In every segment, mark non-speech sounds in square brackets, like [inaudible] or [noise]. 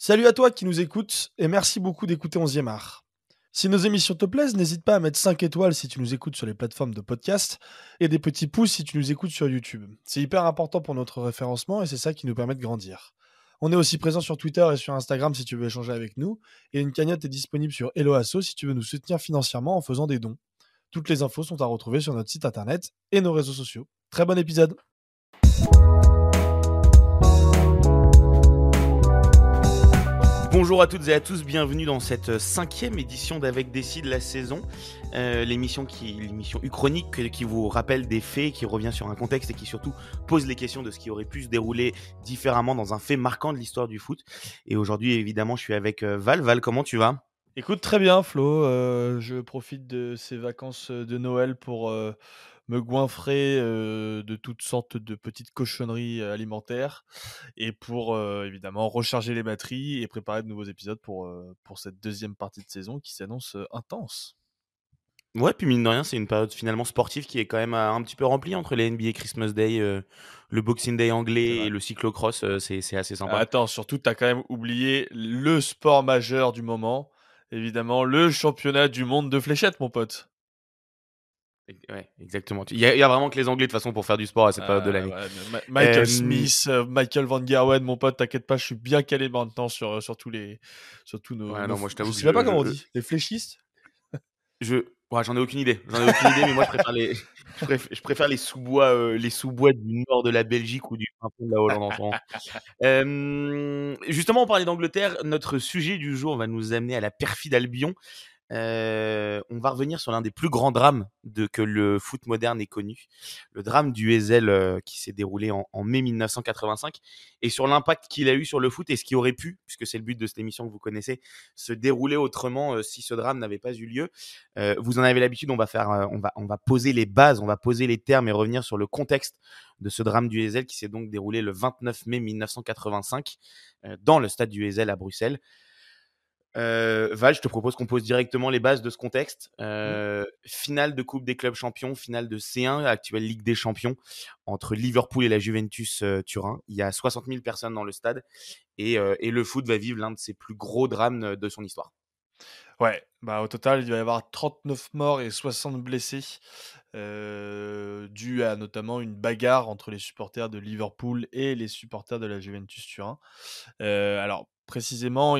Salut à toi qui nous écoutes et merci beaucoup d'écouter 11e art. Si nos émissions te plaisent, n'hésite pas à mettre 5 étoiles si tu nous écoutes sur les plateformes de podcast et des petits pouces si tu nous écoutes sur YouTube. C'est hyper important pour notre référencement et c'est ça qui nous permet de grandir. On est aussi présent sur Twitter et sur Instagram si tu veux échanger avec nous et une cagnotte est disponible sur Helloasso si tu veux nous soutenir financièrement en faisant des dons. Toutes les infos sont à retrouver sur notre site internet et nos réseaux sociaux. Très bon épisode Bonjour à toutes et à tous, bienvenue dans cette cinquième édition d'Avec Décide la saison, euh, l'émission qui, l'émission uchronique qui vous rappelle des faits, qui revient sur un contexte et qui surtout pose les questions de ce qui aurait pu se dérouler différemment dans un fait marquant de l'histoire du foot. Et aujourd'hui, évidemment, je suis avec euh, Val. Val, comment tu vas? Écoute, très bien Flo, euh, je profite de ces vacances de Noël pour me goinfrer de toutes sortes de petites cochonneries alimentaires et pour évidemment recharger les batteries et préparer de nouveaux épisodes pour, pour cette deuxième partie de saison qui s'annonce intense. Ouais, puis mine de rien, c'est une période finalement sportive qui est quand même un petit peu remplie entre les NBA Christmas Day, le Boxing Day anglais et le cyclocross, c'est assez sympa. Attends, surtout, tu as quand même oublié le sport majeur du moment, évidemment, le championnat du monde de fléchettes, mon pote. Ouais, exactement. Il y, a, vraiment que les Anglais de façon pour faire du sport à cette période de l'année. Michael Smith, euh, Michael Van Gerwen, mon pote, t'inquiète pas, je suis bien calé maintenant sur, sur tous les, sur tous nos. non, moi je t'avoue. Je sais pas comment on dit. Les fléchistes? Je, ouais, j'en ai aucune idée. J'en ai aucune idée, mais moi je préfère les, je préfère, les sous-bois, euh, les sous-bois du nord de la Belgique ou du fin de la Hollande en euh, justement, on parlait d'Angleterre. Notre sujet du jour va nous amener à la perfide Albion. Euh, on va revenir sur l'un des plus grands drames de, que le foot moderne ait connu, le drame du Ezel euh, qui s'est déroulé en, mai 1985, et sur l'impact qu'il a eu sur le foot et ce qui aurait pu, puisque c'est le but de cette émission que vous connaissez, se dérouler autrement euh, si ce drame n'avait pas eu lieu. vous en avez l'habitude, on va faire, on va, on va poser les bases, on va poser les termes et revenir sur le contexte de ce drame du Ezel qui s'est donc déroulé le 29 mai 1985 dans le stade du Ezel à Bruxelles. Euh, Val, je te propose qu'on pose directement les bases de ce contexte. Mmh. Euh, finale de Coupe des clubs champions, finale de C1, actuelle Ligue des champions, entre Liverpool et la Juventus euh, Turin. Il y a 60 000 personnes dans le stade et, et le foot va vivre l'un de ses plus gros drames de son histoire. Ouais, bah au total, il va y avoir 39 morts et 60 blessés, euh, dû à notamment une bagarre entre les supporters de Liverpool et les supporters de la Juventus Turin. Euh, alors, précisément,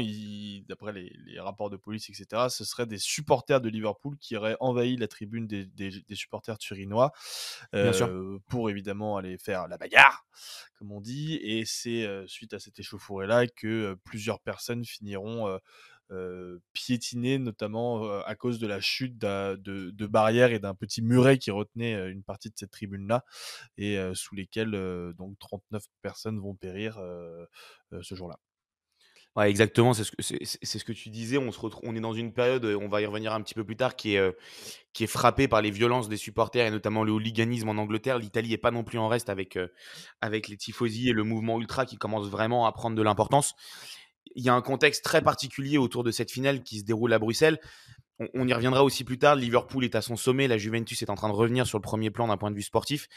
d'après les, rapports de police, etc., ce seraient des supporters de Liverpool qui auraient envahi la tribune des, supporters turinois euh, pour évidemment aller faire la bagarre, comme on dit. Et c'est suite à cette échauffourée-là que plusieurs personnes finiront piétiné notamment euh, à cause de la chute de, barrières et d'un petit muret qui retenait euh, une partie de cette tribune-là et sous lesquelles donc 39 personnes vont périr ce jour-là. Exactement, c'est ce, que, c'est, ce que tu disais. On, se retrouve, on est dans une période, on va y revenir un petit peu plus tard, qui est, qui est frappée par les violences des supporters et notamment le hooliganisme en Angleterre. L'Italie n'est pas non plus en reste avec, avec les tifosi et le mouvement ultra qui commence vraiment à prendre de l'importance il y a un contexte très particulier autour de cette finale qui se déroule à Bruxelles on, y reviendra aussi plus tard. Liverpool est à son sommet, la Juventus est en train de revenir sur le premier plan d'un point de vue sportif.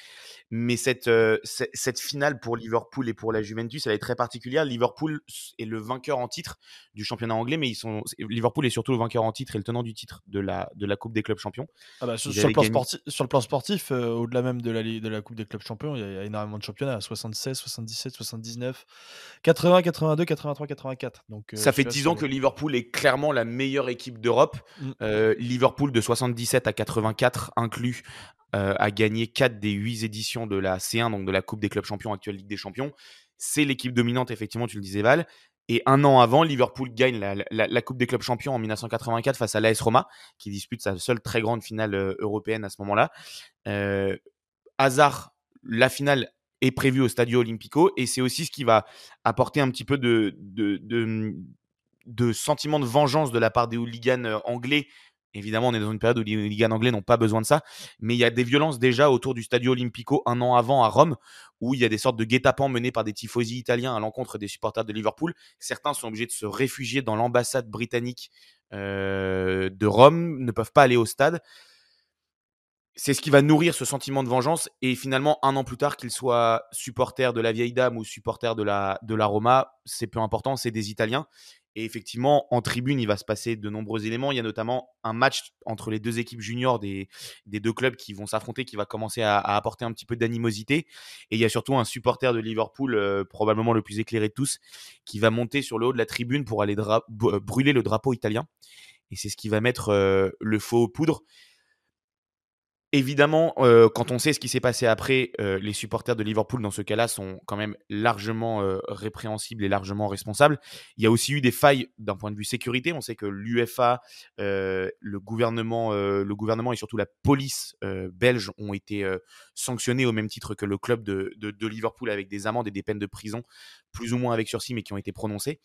Mais cette, euh, cette finale pour Liverpool et pour la Juventus, elle est très particulière. Liverpool est le vainqueur en titre du championnat anglais, mais ils sont, Liverpool est surtout le vainqueur en titre et le tenant du titre de la, de la Coupe des clubs champions. Ah bah, sur, le plan sportif, sur, le plan sportif, euh, au-delà même de la, de la Coupe des clubs champions, il y, a, énormément de championnats 76, 77, 79, 80, 82, 83, 84. Donc, euh, Ça fait 10 ans que Liverpool est clairement la meilleure équipe d'Europe. Mm. Euh, Liverpool de 77 à 84 inclus euh, a gagné 4 des 8 éditions de la C1, donc de la Coupe des clubs champions, actuelle Ligue des champions. C'est l'équipe dominante, effectivement, tu le disais Val. Et un an avant, Liverpool gagne la, Coupe des clubs champions en 1984 face à l'AS Roma, qui dispute sa seule très grande finale euh, européenne à ce moment-là. hasard, la finale est prévue au Stadio Olimpico et c'est aussi ce qui va apporter un petit peu de, sentiment de vengeance de la part des hooligans euh, anglais. Évidemment, on est dans une période où les hooligans anglais n'ont pas besoin de ça, mais il y a des violences déjà autour du Stadio Olimpico un an avant à Rome, où il y a des sortes de guet-apens menés par des tifosi italiens à l'encontre des supporters de Liverpool. Certains sont obligés de se réfugier dans l'ambassade britannique euh, de Rome, ne peuvent pas aller au stade. c'est ce qui va nourrir ce sentiment de vengeance et finalement un an plus tard qu'il soit supporter de la vieille dame ou supporter de la de la Roma, c'est peu important, c'est des Italiens et effectivement, en tribune, il va se passer de nombreux éléments. Il y a notamment un match entre les deux équipes juniors des, deux clubs qui vont s'affronter, qui va commencer à, apporter un petit peu d'animosité. Et il y a surtout un supporter de Liverpool, euh, probablement le plus éclairé de tous, qui va monter sur le haut de la tribune pour aller brûler le drapeau italien. Et c'est ce qui va mettre euh, le feu aux poudres. Évidemment, euh, quand on sait ce qui s'est passé après, euh, les supporters de Liverpool, dans ce cas-là, sont quand même largement euh, répréhensibles et largement responsables. Il y a aussi eu des failles d'un point de vue sécurité. On sait que l'UFA, le, gouvernement, le gouvernement et surtout la police belge ont été sanctionnés au même titre que le club de, de, Liverpool avec des amendes et des peines de prison, plus ou moins avec sursis, mais qui ont été prononcées.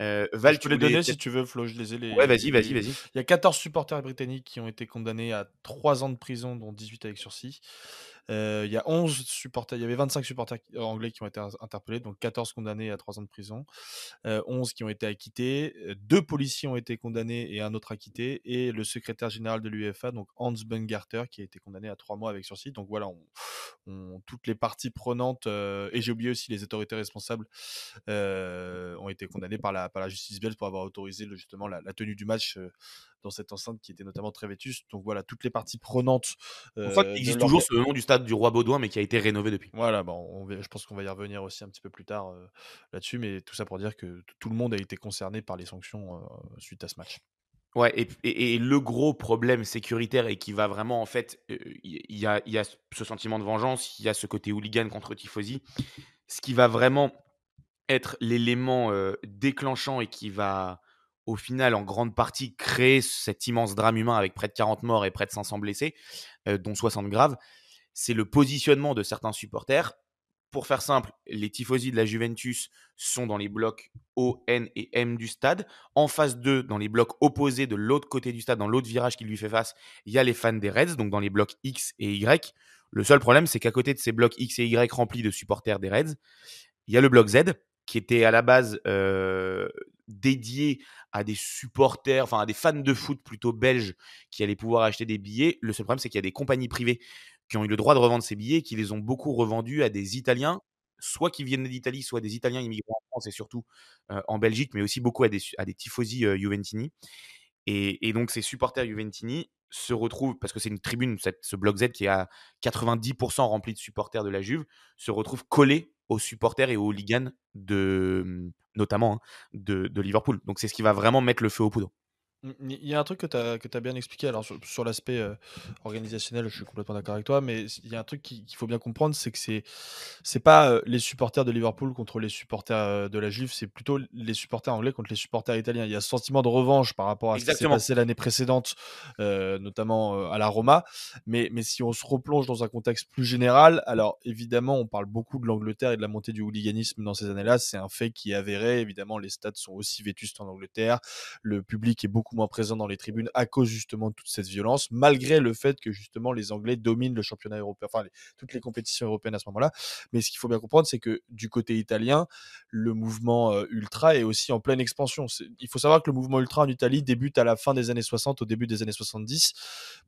Euh, Val, je peux les donner si tu veux, Flo, je les ai. Les, ouais, vas-y, vas-y, vas-y. Il y a 14 supporters britanniques qui ont été condamnés à 3 ans de prison, dont 18 avec sursis. Euh, il y a 11 supporters, il y avait 25 supporters anglais qui ont été interpellés, donc 14 condamnés à 3 ans de prison, 11 euh, qui ont été acquittés, deux policiers ont été condamnés et un autre acquitté, et le secrétaire général de l'UEFA, donc Hans Bungarter, qui a été condamné à 3 mois avec sursis. Donc voilà, toutes les parties prenantes, et j'ai oublié aussi les autorités responsables, ont été condamnées par la, par la justice belge pour avoir autorisé justement la, tenue du match dans cette enceinte qui était notamment très vétuste. Donc voilà, toutes les parties prenantes. en fait, il existe toujours ce nom du stade du Roi Baudouin, mais qui a été rénové depuis. Voilà, bon, je pense qu'on va y revenir aussi un petit peu plus tard là-dessus, mais tout ça pour dire que tout le monde a été concerné par les sanctions suite à ce match. Ouais, et, le gros problème sécuritaire et qui va vraiment, en fait, il y, a, y, a, ce sentiment de vengeance, il y a ce côté hooligan contre Tifosi. Ce qui va vraiment être l'élément déclenchant et qui va au final, en grande partie, créer cet immense drame humain avec près de 40 morts et près de 500 blessés, euh, dont 60 graves, c'est le positionnement de certains supporters. Pour faire simple, les tifosi de la Juventus sont dans les blocs O, N et M du stade. En face d'eux, dans les blocs opposés de l'autre côté du stade, dans l'autre virage qui lui fait face, il y a les fans des Reds, donc dans les blocs X et Y. Le seul problème, c'est qu'à côté de ces blocs X et Y remplis de supporters des Reds, il y a le bloc Z, qui était à la base euh, dédié à des supporters, enfin à des fans de foot plutôt belges qui allaient pouvoir acheter des billets. Le seul problème, c'est qu'il y a des compagnies privées qui ont eu le droit de revendre ces billets, qui les ont beaucoup revendus à des Italiens, soit qui viennent d'Italie, soit des Italiens immigrés en France et surtout euh, en Belgique, mais aussi beaucoup à des, tifosi euh, Juventini. Et, donc ces supporters Juventini se retrouvent, parce que c'est une tribune, ce bloc Z qui est à 90% rempli de supporters de la Juve, se retrouvent collés aux supporters et aux hooligans de, notamment hein, de, Liverpool. Donc c'est ce qui va vraiment mettre le feu aux poudres. Il y a un truc que tu as, as, bien expliqué. Alors, sur, l'aspect euh, organisationnel, je suis complètement d'accord avec toi, mais il y a un truc qu'il faut bien comprendre c'est que c'est c'est pas euh, les supporters de Liverpool contre les supporters euh, de la Juve, c'est plutôt les supporters anglais contre les supporters italiens. Il y a ce sentiment de revanche par rapport à ce qui s'est passé l'année précédente, notamment à la Roma. Mais, mais si on se replonge dans un contexte plus général, alors évidemment, on parle beaucoup de l'Angleterre et de la montée du hooliganisme dans ces années-là. C'est un fait qui est avéré. Évidemment, les stades sont aussi vétustes en Angleterre. Le public est beaucoup moins présent dans les tribunes à cause justement de toute cette violence, malgré le fait que justement les Anglais dominent le championnat européen, enfin toutes les compétitions européennes à ce moment-là. Mais ce qu'il faut bien comprendre, c'est que du côté italien, le mouvement euh, ultra est aussi en pleine expansion. Il faut savoir que le mouvement ultra en Italie débute à la fin des années 60, au début des années 70.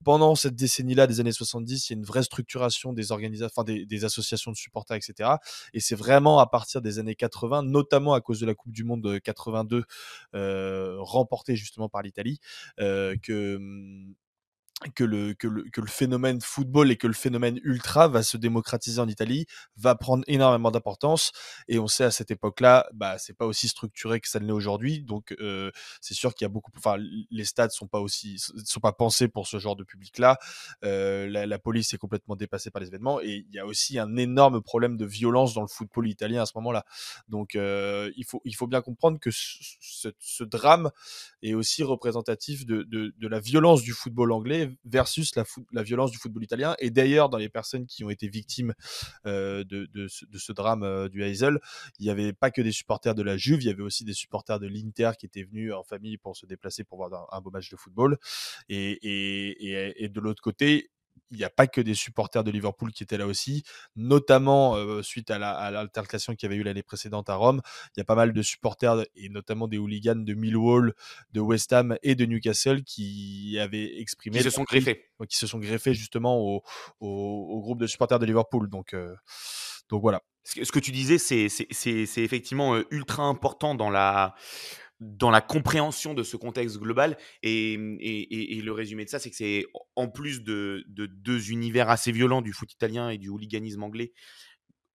Pendant cette décennie-là des années 70, il y a une vraie structuration des organisations, enfin des, associations de supporters, etc. Et c'est vraiment à partir des années 80, notamment à cause de la Coupe du Monde 82 euh, remportée justement par l'Italie que mmh, que le, que, le, que le phénomène football et que le phénomène ultra va se démocratiser en Italie, va prendre énormément d'importance. Et on sait à cette époque-là, bah, c'est pas aussi structuré que ça l'est aujourd'hui. Donc, euh, c'est sûr qu'il y a beaucoup, enfin, les stades sont pas aussi, sont pas pensés pour ce genre de public-là. Euh, la, la, police est complètement dépassée par les événements. Et il y a aussi un énorme problème de violence dans le football italien à ce moment-là. Donc, euh, il, faut, il faut bien comprendre que ce, ce, drame est aussi représentatif de, de, de la violence du football anglais versus la, violence du football italien. Et d'ailleurs, dans les personnes qui ont été victimes euh, de, ce, drame euh, du Heysel, il n'y avait pas que des supporters de la Juve, il y avait aussi des supporters de l'Inter qui étaient venus en famille pour se déplacer pour voir un, beau match de football. Et de l'autre côté, il n'y a pas que des supporters de Liverpool qui étaient là aussi, notamment suite à l'altercation qu'il y avait eu l'année précédente à Rome. Il y a pas mal de supporters et notamment des hooligans de Millwall, de West Ham et de Newcastle qui avaient exprimé. Qui se sont greffés. Qui se sont greffés justement au, au, groupe de supporters de Liverpool. Donc, donc voilà. Ce que tu disais, c'est effectivement ultra important dans la dans la compréhension de ce contexte global. Et, le résumé de ça, c'est que c'est en plus de, deux univers assez violents du foot italien et du hooliganisme anglais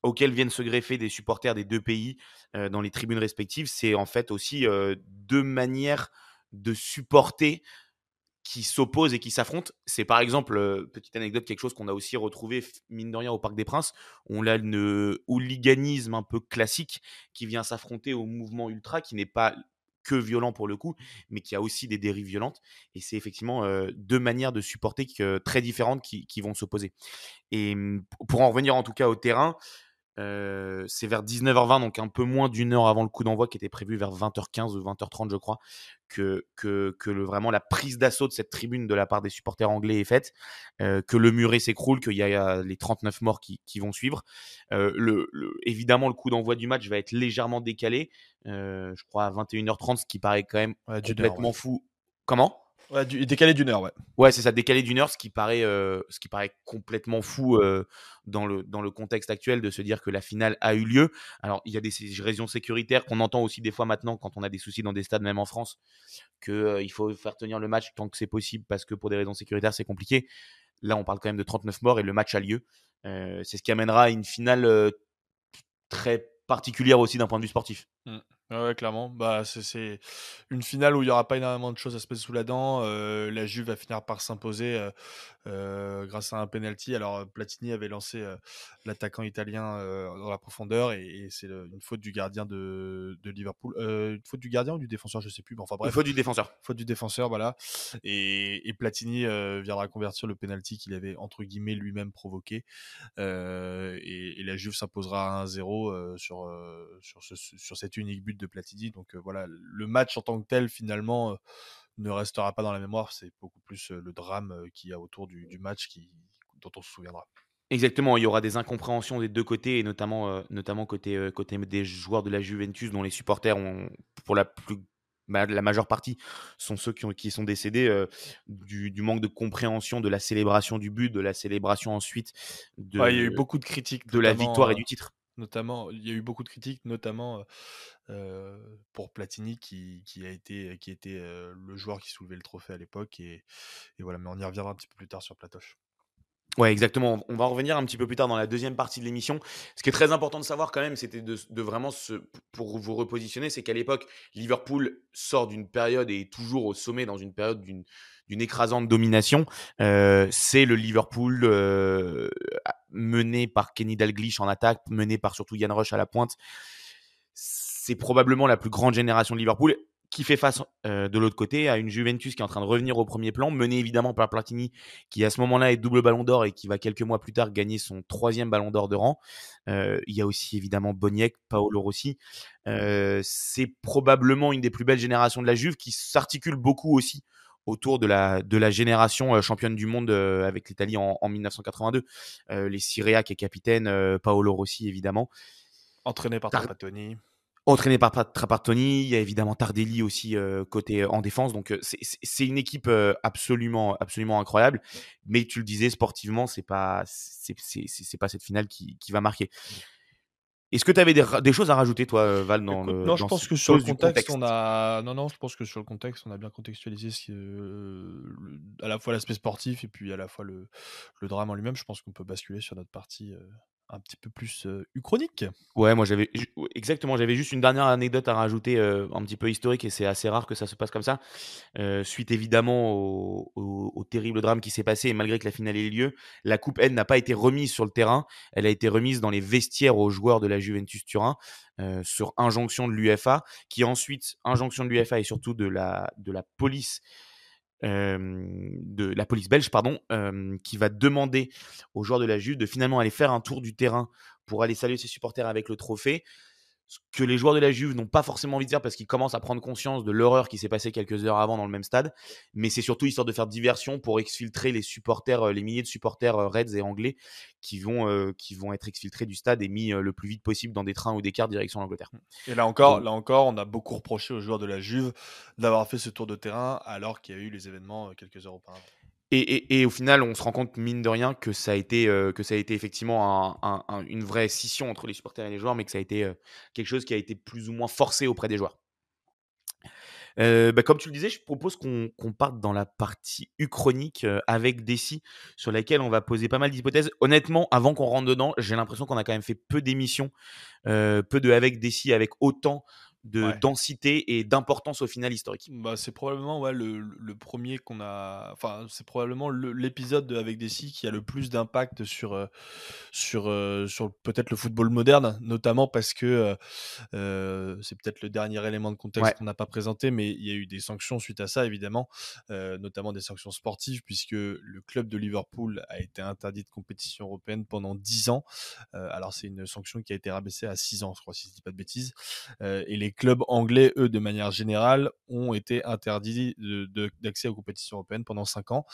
auxquels viennent se greffer des supporters des deux pays euh, dans les tribunes respectives, c'est en fait aussi euh, deux manières de supporter qui s'opposent et qui s'affrontent. C'est par exemple, euh, petite anecdote, quelque chose qu'on a aussi retrouvé, mine de rien, au Parc des Princes. On a le hooliganisme un peu classique qui vient s'affronter au mouvement ultra, qui n'est pas que violent pour le coup, mais qui a aussi des dérives violentes. Et c'est effectivement deux manières de supporter très différentes qui, qui vont s'opposer. Et mmh, pour en revenir en tout cas au terrain, c'est vers 19h20, donc un peu moins d'une heure avant le coup d'envoi qui était prévu vers 20h15 ou 20h30, je crois, que, que, que le, vraiment la prise d'assaut de cette tribune de la part des supporters anglais est faite, que le muret s'écroule, qu'il y a les 39 morts qui, qui vont suivre. le, évidemment, le coup d'envoi du match va être légèrement décalé, je crois à 21h30, ce qui paraît quand même complètement fou. Comment? Ouais, décalé d'une heure, ouais. Ouais, c'est ça, décalé d'une heure, ce qui paraît, euh, ce qui paraît complètement fou euh, dans, le, dans le contexte actuel de se dire que la finale a eu lieu. Alors, il y a des raisons sécuritaires qu'on entend aussi des fois maintenant quand on a des soucis dans des stades, même en France, qu'il euh, il faut faire tenir le match tant que c'est possible parce que pour des raisons sécuritaires, c'est compliqué. Là, on parle quand même de 39 morts et le match a lieu. c'est ce qui amènera à une finale très particulière aussi d'un point de vue sportif. Mmh. Ouais, clairement. Bah, c'est une finale où il y aura pas énormément de choses à se mettre sous la dent. la Juve va finir par s'imposer grâce à un penalty. Alors Platini avait lancé l'attaquant italien dans la profondeur et, c'est une faute du gardien de, de Liverpool. une faute du gardien ou du défenseur, je sais plus. enfin bref. faute du défenseur. Faute du défenseur, voilà. Et, et Platini viendra convertir le penalty qu'il avait entre guillemets lui-même provoqué. Et, la Juve s'imposera à 1-0 sur sur, ce, sur cet unique but de Platini. Donc voilà, le match en tant que tel, finalement, ne restera pas dans la mémoire. C'est beaucoup plus le drame qu'il y a autour du, match qui, dont on se souviendra. Exactement, il y aura des incompréhensions des deux côtés, et notamment, notamment côté, côté des joueurs de la Juventus, dont les supporters ont, pour la plus la majeure partie sont ceux qui, ont, qui sont décédés du, manque de compréhension de la célébration du but, de la célébration ensuite de, il y a eu beaucoup de critiques de la victoire et du titre notamment, il y a eu beaucoup de critiques, notamment pour Platini qui, qui, a été, qui était le joueur qui soulevait le trophée à l'époque. Et, voilà, mais on y reviendra un petit peu plus tard sur Platoche. Ouais, exactement. On va revenir un petit peu plus tard dans la deuxième partie de l'émission. Ce qui est très important de savoir quand même, c'était de, de, vraiment se, pour vous repositionner, c'est qu'à l'époque, Liverpool sort d'une période et est toujours au sommet dans une période d'une d'une écrasante domination. Euh, c'est le Liverpool euh, mené par Kenny Dalglish en attaque, mené par surtout Yann Rush à la pointe. C'est probablement la plus grande génération de Liverpool qui fait face euh, de l'autre côté à une Juventus qui est en train de revenir au premier plan, menée évidemment par Platini, qui à ce moment-là est double ballon d'or et qui va quelques mois plus tard gagner son troisième ballon d'or de rang. il y a aussi évidemment Boniek, Paolo Rossi. c'est probablement une des plus belles générations de la Juve qui s'articule beaucoup aussi autour de la, de la génération euh, championne du monde euh, avec l'Italie en, 1982. Euh, les Syriac et capitaine, Paolo Rossi évidemment. Entraîné par Trapattoni. Entraîné par Trapattoni, il y a évidemment Tardelli aussi côté en défense. Donc c'est une équipe absolument absolument incroyable. Mais tu le disais sportivement, c'est pas c'est pas cette finale qui, qui va marquer. Est-ce que tu avais des, choses à rajouter, toi, euh, Val, dans le Non, je pense que sur le contexte, on a. Non, non, je pense que sur le contexte, on a bien contextualisé ce euh, à la fois l'aspect sportif et puis à la fois le, le drame en lui-même. Je pense qu'on peut basculer sur notre partie euh, un petit peu plus uchronique. Ouais, moi j'avais exactement, j'avais juste une dernière anecdote à rajouter, un petit peu historique, et c'est assez rare que ça se passe comme ça. suite évidemment au, terrible drame qui s'est passé, et malgré que la finale ait eu lieu, la Coupe N n'a pas été remise sur le terrain, elle a été remise dans les vestiaires aux joueurs de la Juventus Turin, sur injonction de l'UFA, qui ensuite, injonction de l'UFA et surtout de la, de la police de la police belge, pardon, qui va demander aux joueurs de la Juve de finalement aller faire un tour du terrain pour aller saluer ses supporters avec le trophée. Ce que les joueurs de la Juve n'ont pas forcément envie de dire parce qu'ils commencent à prendre conscience de l'horreur qui s'est passée quelques heures avant dans le même stade. Mais c'est surtout histoire de faire diversion pour exfiltrer les supporters, euh, les milliers de supporters euh, Reds et anglais qui vont, euh, qui vont être exfiltrés du stade et mis le plus vite possible dans des trains ou des cars direction l'Angleterre. Et là encore, là encore, on a beaucoup reproché aux joueurs de la Juve d'avoir fait ce tour de terrain alors qu'il y a eu les événements quelques heures auparavant. Et, au final, on se rend compte, mine de rien, que ça a été, euh, effectivement une vraie scission entre les supporters et les joueurs, mais que ça a été euh, quelque chose qui a été plus ou moins forcé auprès des joueurs. Euh, bah, comme tu le disais, je propose qu'on parte dans la partie uchronique avec Dessy, sur laquelle on va poser pas mal d'hypothèses. Honnêtement, avant qu'on rentre dedans, j'ai l'impression qu'on a quand même fait peu d'émissions, peu de avec Dessy, avec autant de densité et d'importance au final historique. Bah, c'est probablement ouais, le, le premier qu'on a. Enfin, c'est probablement l'épisode avec Dessy qui a le plus d'impact sur, euh, sur, euh, sur peut-être le football moderne, notamment parce que euh, c'est peut-être le dernier élément de contexte qu'on n'a pas présenté, mais il y a eu des sanctions suite à ça, évidemment, notamment des sanctions sportives, puisque le club de Liverpool a été interdit de compétition européenne pendant 10 ans. alors, c'est une sanction qui a été rabaissée à 6 ans, je crois, si je ne dis pas de bêtises. et les clubs anglais, eux, de manière générale, ont été interdits d'accès aux compétitions européennes pendant 5 ans.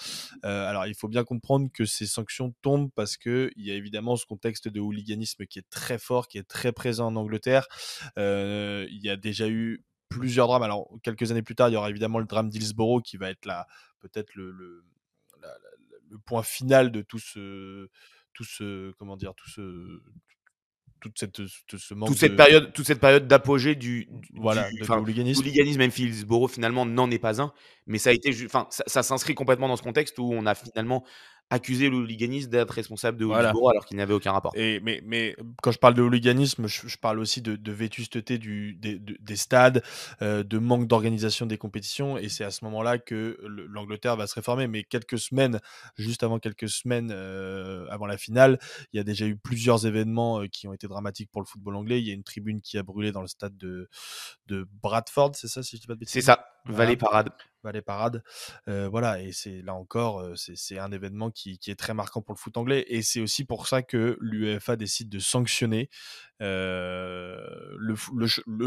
Euh, alors, il faut bien comprendre que ces sanctions tombent parce qu'il y a évidemment ce contexte de hooliganisme qui est très fort, qui est très présent en Angleterre. Euh, il y a déjà eu plusieurs drames. Alors, quelques années plus tard, il y aura évidemment le drame d'Hillsborough qui va être peut-être le, le, le, point final de tout ce, tout ce, comment dire, tout ce, toute cette, ce manque toute cette période toute cette période d'apogée du, voilà du, hooliganisme. hooliganisme même finalement n'en est pas un mais ça a été enfin ça s'inscrit complètement dans ce contexte où on a finalement accuser le hooliganisme d'être responsable de Hillsborough alors qu'il n'avait aucun rapport. Et, mais, mais quand je parle de hooliganisme, je, parle aussi de, de vétusteté du, des, des stades, euh, de manque d'organisation des compétitions, et c'est à ce moment-là que l'Angleterre va se réformer. Mais quelques semaines, juste avant quelques semaines euh, avant la finale, il y a déjà eu plusieurs événements euh, qui ont été dramatiques pour le football anglais. Il y a une tribune qui a brûlé dans le stade de, de Bradford, c'est ça si je dis pas de bêtises? C'est ça, Vallée Parade les parades. voilà, et c'est là encore, c'est un événement qui, est très marquant pour le foot anglais. Et c'est aussi pour ça que l'UEFA décide de sanctionner le,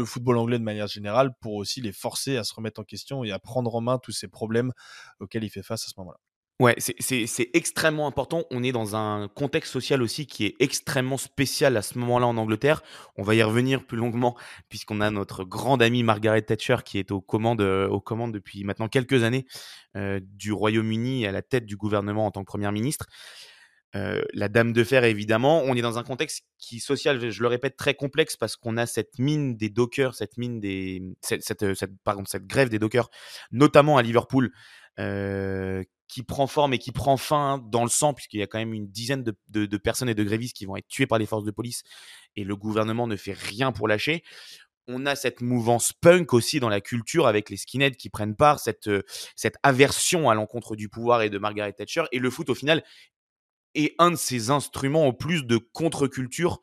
football anglais de manière générale pour aussi les forcer à se remettre en question et à prendre en main tous ces problèmes auxquels il fait face à ce moment-là. Ouais, c'est extrêmement important. On est dans un contexte social aussi qui est extrêmement spécial à ce moment-là en Angleterre. On va y revenir plus longuement puisqu'on a notre grande amie Margaret Thatcher qui est aux commandes, euh, aux commandes depuis maintenant quelques années euh, du Royaume-Uni à la tête du gouvernement en tant que première ministre. Euh, la dame de fer, évidemment. On est dans un contexte qui social, je le répète, très complexe parce qu'on a cette mine des dockers, cette mine des, cette, cette, cette, grève des dockers, notamment à Liverpool, qui prend forme et qui prend fin dans le sang, puisqu'il y a quand même une dizaine de, personnes et de grévistes qui vont être tués par les forces de police, et le gouvernement ne fait rien pour lâcher. On a cette mouvance punk aussi dans la culture avec les skinheads qui prennent part, cette, euh, cette aversion à l'encontre du pouvoir et de Margaret Thatcher. Et le foot, au final, est un de ces instruments au plus de contre-culture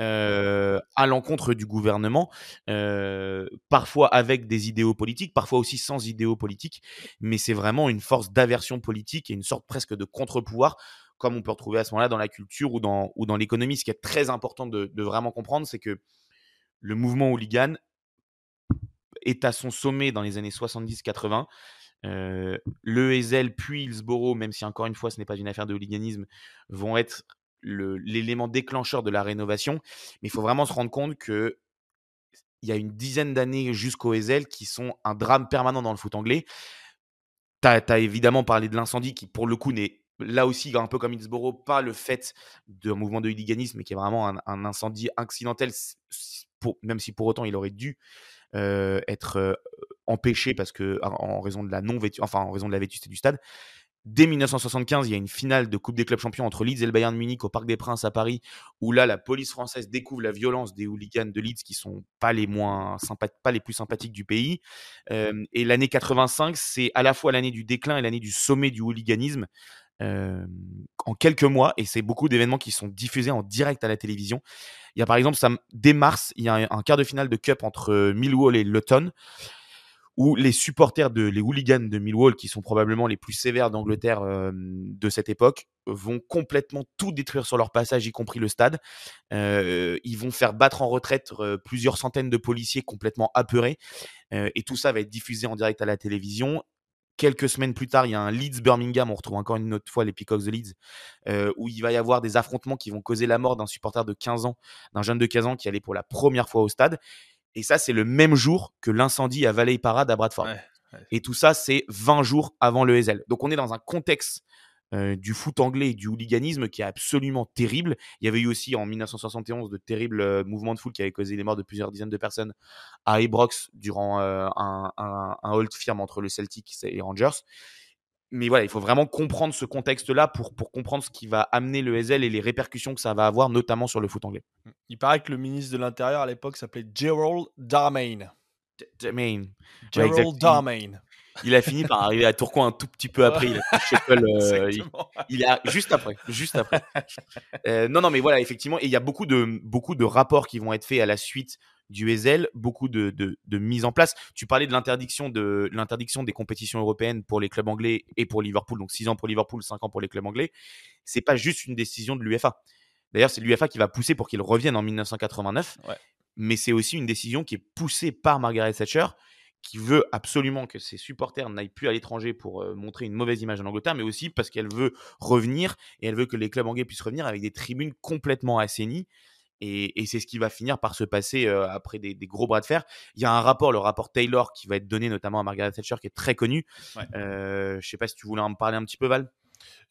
euh, à l'encontre du gouvernement, euh, parfois avec des idéaux politiques, parfois aussi sans idéaux politiques, mais c'est vraiment une force d'aversion politique et une sorte presque de contre-pouvoir, comme on peut retrouver à ce moment-là dans la culture ou dans, ou dans l'économie. Ce qui est très important de, vraiment comprendre, c'est que le mouvement hooligan est à son sommet dans les années 70-80. Euh, le Ezel puis Hillsborough, même si encore une fois ce n'est pas une affaire de hooliganisme, vont être l'élément déclencheur de la rénovation. Mais il faut vraiment se rendre compte que il y a une dizaine d'années jusqu'au Ezel qui sont un drame permanent dans le foot anglais. Tu as, évidemment parlé de l'incendie qui, pour le coup, n'est là aussi, un peu comme Hillsborough, pas le fait d'un mouvement de hooliganisme, mais qui est vraiment un, incendie accidentel, même si pour autant il aurait dû être empêché parce que en raison de la non enfin en raison de la vétusté du stade. Dès 1975, il y a une finale de Coupe des clubs champions entre Leeds et le Bayern de Munich au Parc des Princes à Paris, où là, la police française découvre la violence des hooligans de Leeds qui sont pas les moins pas les plus sympathiques du pays. Euh, et l'année 85, c'est à la fois l'année du déclin et l'année du sommet du hooliganisme. Euh, en quelques mois, et c'est beaucoup d'événements qui sont diffusés en direct à la télévision. Il y a par exemple, ça, dès mars, il y a un, quart de finale de Cup entre Millwall et Luton où les supporters de les hooligans de Millwall, qui sont probablement les plus sévères d'Angleterre euh, de cette époque, vont complètement tout détruire sur leur passage, y compris le stade. Euh, ils vont faire battre en retraite euh, plusieurs centaines de policiers complètement apeurés, et tout ça va être diffusé en direct à la télévision. Quelques semaines plus tard, il y a un Leeds Birmingham, on retrouve encore une autre fois les Peacocks de Leeds, où il va y avoir des affrontements qui vont causer la mort d'un supporter de 15 ans, d'un jeune de 15 ans qui allait pour la première fois au stade. Et ça, c'est le même jour que l'incendie à Valley Parade à Bradford. Et tout ça, c'est 20 jours avant le Hazel. Donc on est dans un contexte euh, du foot anglais et du hooliganisme qui est absolument terrible. Il y avait eu aussi en 1971 de terribles euh, mouvements de foule qui avaient causé les morts de plusieurs dizaines de personnes à Ibrox durant euh, un, un, un hold firme entre le Celtic et les Rangers mais voilà, il faut vraiment comprendre ce contexte-là pour, pour comprendre ce qui va amener le SL et les répercussions que ça va avoir, notamment sur le foot anglais. Mmh. Il paraît que le ministre de l'Intérieur à l'époque s'appelait Gerald Darmain. Darmain. Gerald Darmain. Il a fini par arriver à Tourcoing un tout petit peu après. Il a, [laughs] euh, il, a juste après, juste après. Euh, non, non, mais voilà, effectivement, et il y a beaucoup de beaucoup de rapports qui vont être faits à la suite du Ezel, beaucoup de, de, mise en place. Tu parlais de l'interdiction de l'interdiction des compétitions européennes pour les clubs anglais et pour Liverpool, donc 6 ans pour Liverpool, 5 ans pour les clubs anglais. C'est pas juste une décision de l'UFA. D'ailleurs, c'est l'UFA qui va pousser pour qu'il revienne en 1989. Mais c'est aussi une décision qui est poussée par Margaret Thatcher, qui veut absolument que ses supporters n'aillent plus à l'étranger pour euh, montrer une mauvaise image en Angleterre, mais aussi parce qu'elle veut revenir et elle veut que les clubs anglais puissent revenir avec des tribunes complètement assainies. Et, c'est ce qui va finir par se passer après des, gros bras de fer. Il y a un rapport, le rapport Taylor, qui va être donné notamment à Margaret Thatcher, qui est très connu. je ne sais pas si tu voulais en parler un petit peu, Val?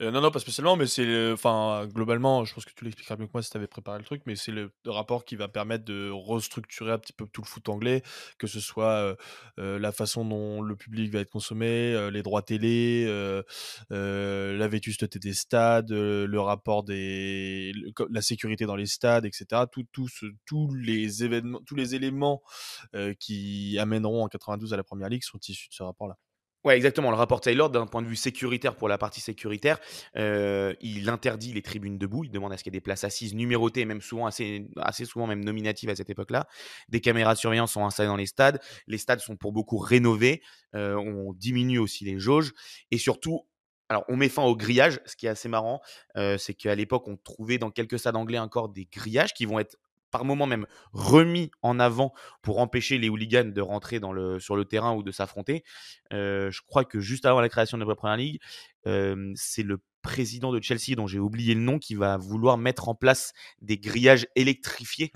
Euh, non, non, pas spécialement, mais c'est, enfin, globalement, je pense que tu l'expliqueras mieux que moi si tu préparé le truc, mais c'est le, rapport qui va permettre de restructurer un petit peu tout le foot anglais, que ce soit euh, euh, la façon dont le public va être consommé, les droits télé, la vétusteté des stades, le rapport des, la sécurité dans les stades, etc. Tout tous les événements, tous les éléments qui amèneront en 92 à la première ligue sont issus de ce rapport-là. Ouais, exactement. Le rapport Taylor, d'un point de vue sécuritaire, pour la partie sécuritaire, euh, il interdit les tribunes debout. Il demande à ce qu'il y ait des places assises numérotées, même souvent assez, assez souvent même nominatives à cette époque-là. Des caméras de surveillance sont installées dans les stades. Les stades sont pour beaucoup rénovés. Euh, on diminue aussi les jauges. Et surtout, alors, on met fin au grillage. Ce qui est assez marrant, euh, c'est qu'à l'époque, on trouvait dans quelques stades anglais encore des grillages qui vont être par moment même remis en avant pour empêcher les hooligans de rentrer dans le, sur le terrain ou de s'affronter. Euh, je crois que juste avant la création de la Première Ligue, euh, c'est le président de Chelsea, dont j'ai oublié le nom, qui va vouloir mettre en place des grillages électrifiés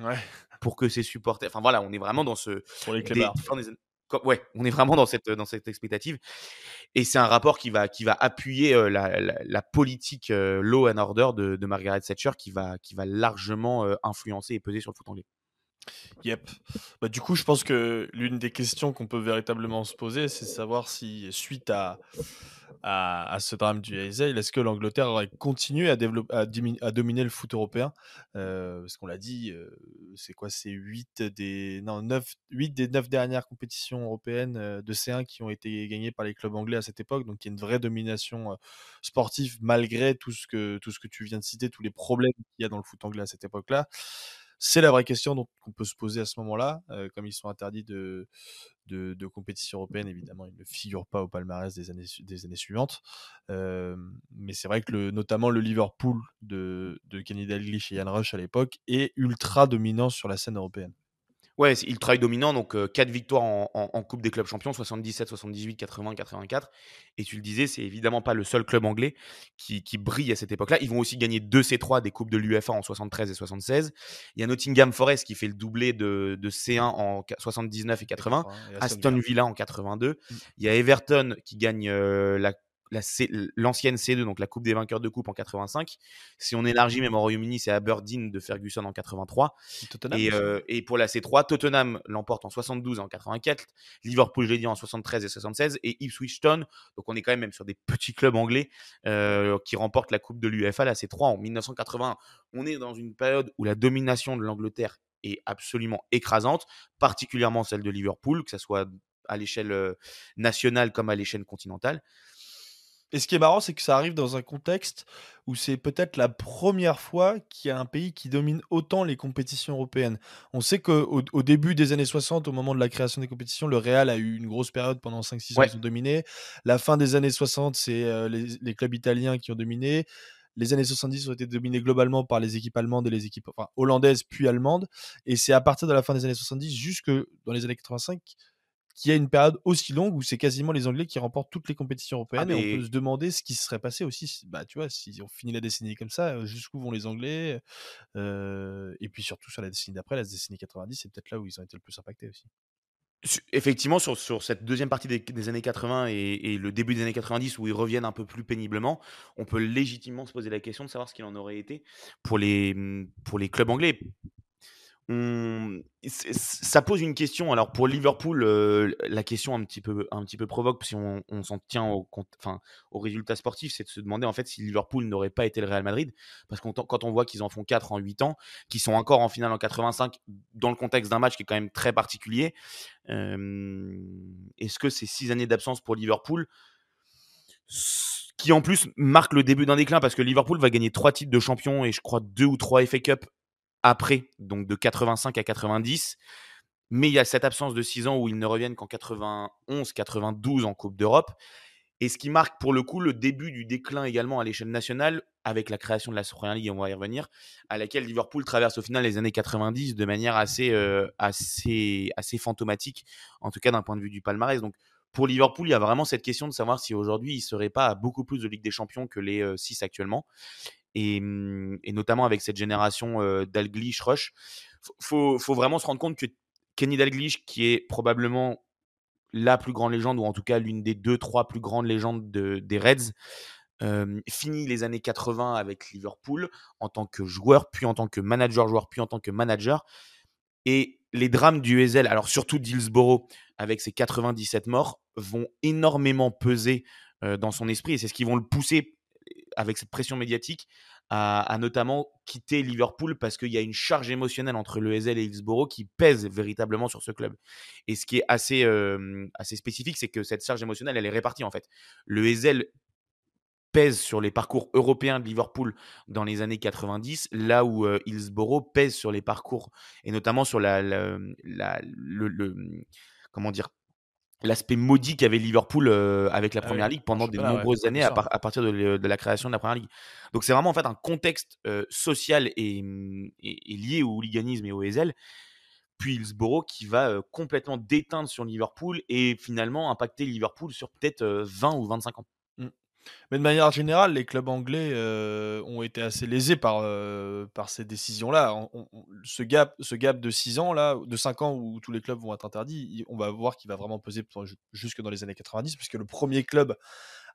pour que ses supporters. Enfin voilà, on est vraiment dans ce. Pour les ouais, on est vraiment dans cette, dans cette expectative. Et c'est un rapport qui va, qui va appuyer la, la, politique euh, law and order de, de, Margaret Thatcher qui va, qui va largement influencer et peser sur le foot anglais. Yep. Bah, du coup, je pense que l'une des questions qu'on peut véritablement se poser, c'est savoir si, suite à, à, ce drame du Hazel, est-ce que l'Angleterre aurait continué à, dominer le foot européen? Euh, Parce qu'on l'a dit, euh, c'est quoi? C'est 8 des, non, 9, 8 des 9 dernières compétitions européennes euh, de C1 qui ont été gagnées par les clubs anglais à cette époque. Donc il y a une vraie domination sportive malgré tout ce, que, tout ce que tu viens de citer, tous les problèmes qu'il y a dans le foot anglais à cette époque-là. C'est la vraie question qu'on peut se poser à ce moment-là, comme ils sont interdits de, de, de, compétition européenne, évidemment, ils ne figurent pas au palmarès des années, des années suivantes. mais c'est vrai que le, notamment le Liverpool de, de Kenny Dalglish et Ian Rush à l'époque est ultra dominant sur la scène européenne. Ouais, il travaille dominant, donc 4 victoires en, Coupe des clubs champions, 77, 78, 80, 84. Et tu le disais, c'est évidemment pas le seul club anglais qui, brille à cette époque-là. Ils vont aussi gagner 2 C3 des Coupes de l'UFA en 73 et 76. Il y a Nottingham Forest qui fait le doublé de, C1 en 79 et 80. Aston Villa en 82. Mmh. Il y a Everton qui gagne la l'ancienne C2, donc la Coupe des vainqueurs de coupe en 85. Si on élargit même au Royaume-Uni, c'est Aberdeen de Ferguson en 83. Et, euh, et, pour la C3, Tottenham l'emporte en 72 et en 84. Liverpool, je l'ai dit, en 73 et 76. Et Ipswich Town, donc on est quand même, sur des petits clubs anglais euh, qui remportent la Coupe de l'UFA, la C3 en 1980. On est dans une période où la domination de l'Angleterre est absolument écrasante, particulièrement celle de Liverpool, que ce soit à l'échelle euh, nationale comme à l'échelle continentale. Et ce qui est marrant, c'est que ça arrive dans un contexte où c'est peut-être la première fois qu'il y a un pays qui domine autant les compétitions européennes. On sait qu'au au début des années 60, au moment de la création des compétitions, le Real a eu une grosse période pendant 5-6 ans, Ouais. ils ont dominé. La fin des années 60, c'est euh, les, les clubs italiens qui ont dominé. Les années 70 ont été dominées globalement par les équipes allemandes et les équipes enfin, hollandaises puis allemandes. Et c'est à partir de la fin des années 70 jusque dans les années 85 qu'il y a une période aussi longue où c'est quasiment les Anglais qui remportent toutes les compétitions Ah européennes et on peut se demander ce qui se serait passé aussi, si- bah tu vois, s'ils ont fini la décennie comme ça, jusqu'où vont les Anglais, euh, et puis surtout sur la décennie d'après, la décennie 90, c'est peut-être là où ils ont été le plus impactés aussi. effectivement sur sur cette deuxième partie des des années 80 et et le début des années 90 où ils reviennent un peu plus péniblement, on peut légitimement se poser la question de savoir ce qu'il en aurait été pour les, mmh, pour les clubs anglais. C'est ça pose une question. Alors pour Liverpool, la question un petit peu provoque si on s'en tient au enfin, aux résultats sportifs, c'est de se demander en fait si Liverpool n'aurait pas été le Real Madrid. Parce qu'on quand on voit qu'ils en font 4 en 8 ans, qu'ils sont encore en finale en 85 dans le contexte d'un match qui est quand même très particulier, est-ce que ces 6 années d'absence pour Liverpool qui en plus marquent le début d'un déclin? Parce que Liverpool va gagner 3 titres de champion et je crois 2 ou 3 FA Cup après, donc de 85 à 90. Mais il y a cette absence de 6 ans où ils ne reviennent qu'en 91, 92 en Coupe d'Europe. Et ce qui marque pour le coup le début du déclin également à l'échelle nationale, avec la création de la Premier League, on va y revenir, à laquelle Liverpool traverse au final les années 90 de manière assez, euh, assez, assez fantomatique, en tout cas d'un point de vue du palmarès. Donc pour Liverpool, il y a vraiment cette question de savoir si aujourd'hui il ne serait pas à beaucoup plus de Ligue des Champions que les 6 actuellement et, mmh, et notamment avec cette génération euh, Dalglish Rush. Faut, faut, vraiment se rendre compte que Kenny Dalglish, qui est probablement la plus grande légende, ou en tout cas l'une des deux, trois plus grandes légendes de, des Reds, finit les années 80 avec Liverpool en tant que joueur, puis en tant que manager-joueur, puis en tant que manager. Et les drames du Hazel, alors surtout d'Hillsborough, avec ses 97 morts, vont énormément peser dans son esprit, et c'est ce qui vont le pousser avec cette pression médiatique, à, notamment quitter Liverpool parce qu'il y a une charge émotionnelle entre le Hazel et Hillsborough qui pèse véritablement sur ce club. Et ce qui est assez, euh, assez spécifique, c'est que cette charge émotionnelle, elle est répartie en fait. Le Hazel pèse sur les parcours européens de Liverpool dans les années 90, là où euh, Hillsborough pèse sur les parcours, et notamment sur la, le, comment dire, l'aspect maudit qu'avait Liverpool euh, avec la Ah Première oui, Ligue pendant en de championnat, ouais, nombreuses années à, par- à partir de, le- de la création de la Première Ligue. Donc c'est vraiment en fait un contexte euh, social et, hum, et- et lié au hooliganisme et au Hazel. Puis Hillsborough qui va euh, complètement déteindre sur Liverpool et finalement impacter Liverpool sur peut-être euh, 20 ou 25 ans. Mais de manière générale, les clubs anglais euh, ont été assez lésés par, euh, par ces décisions-là. On- on- on- ce, gap, ce gap de 6 ans, là, de 5 ans où tous les clubs vont être interdits, on va voir qu'il va vraiment peser jusque dans les années 90, puisque le premier club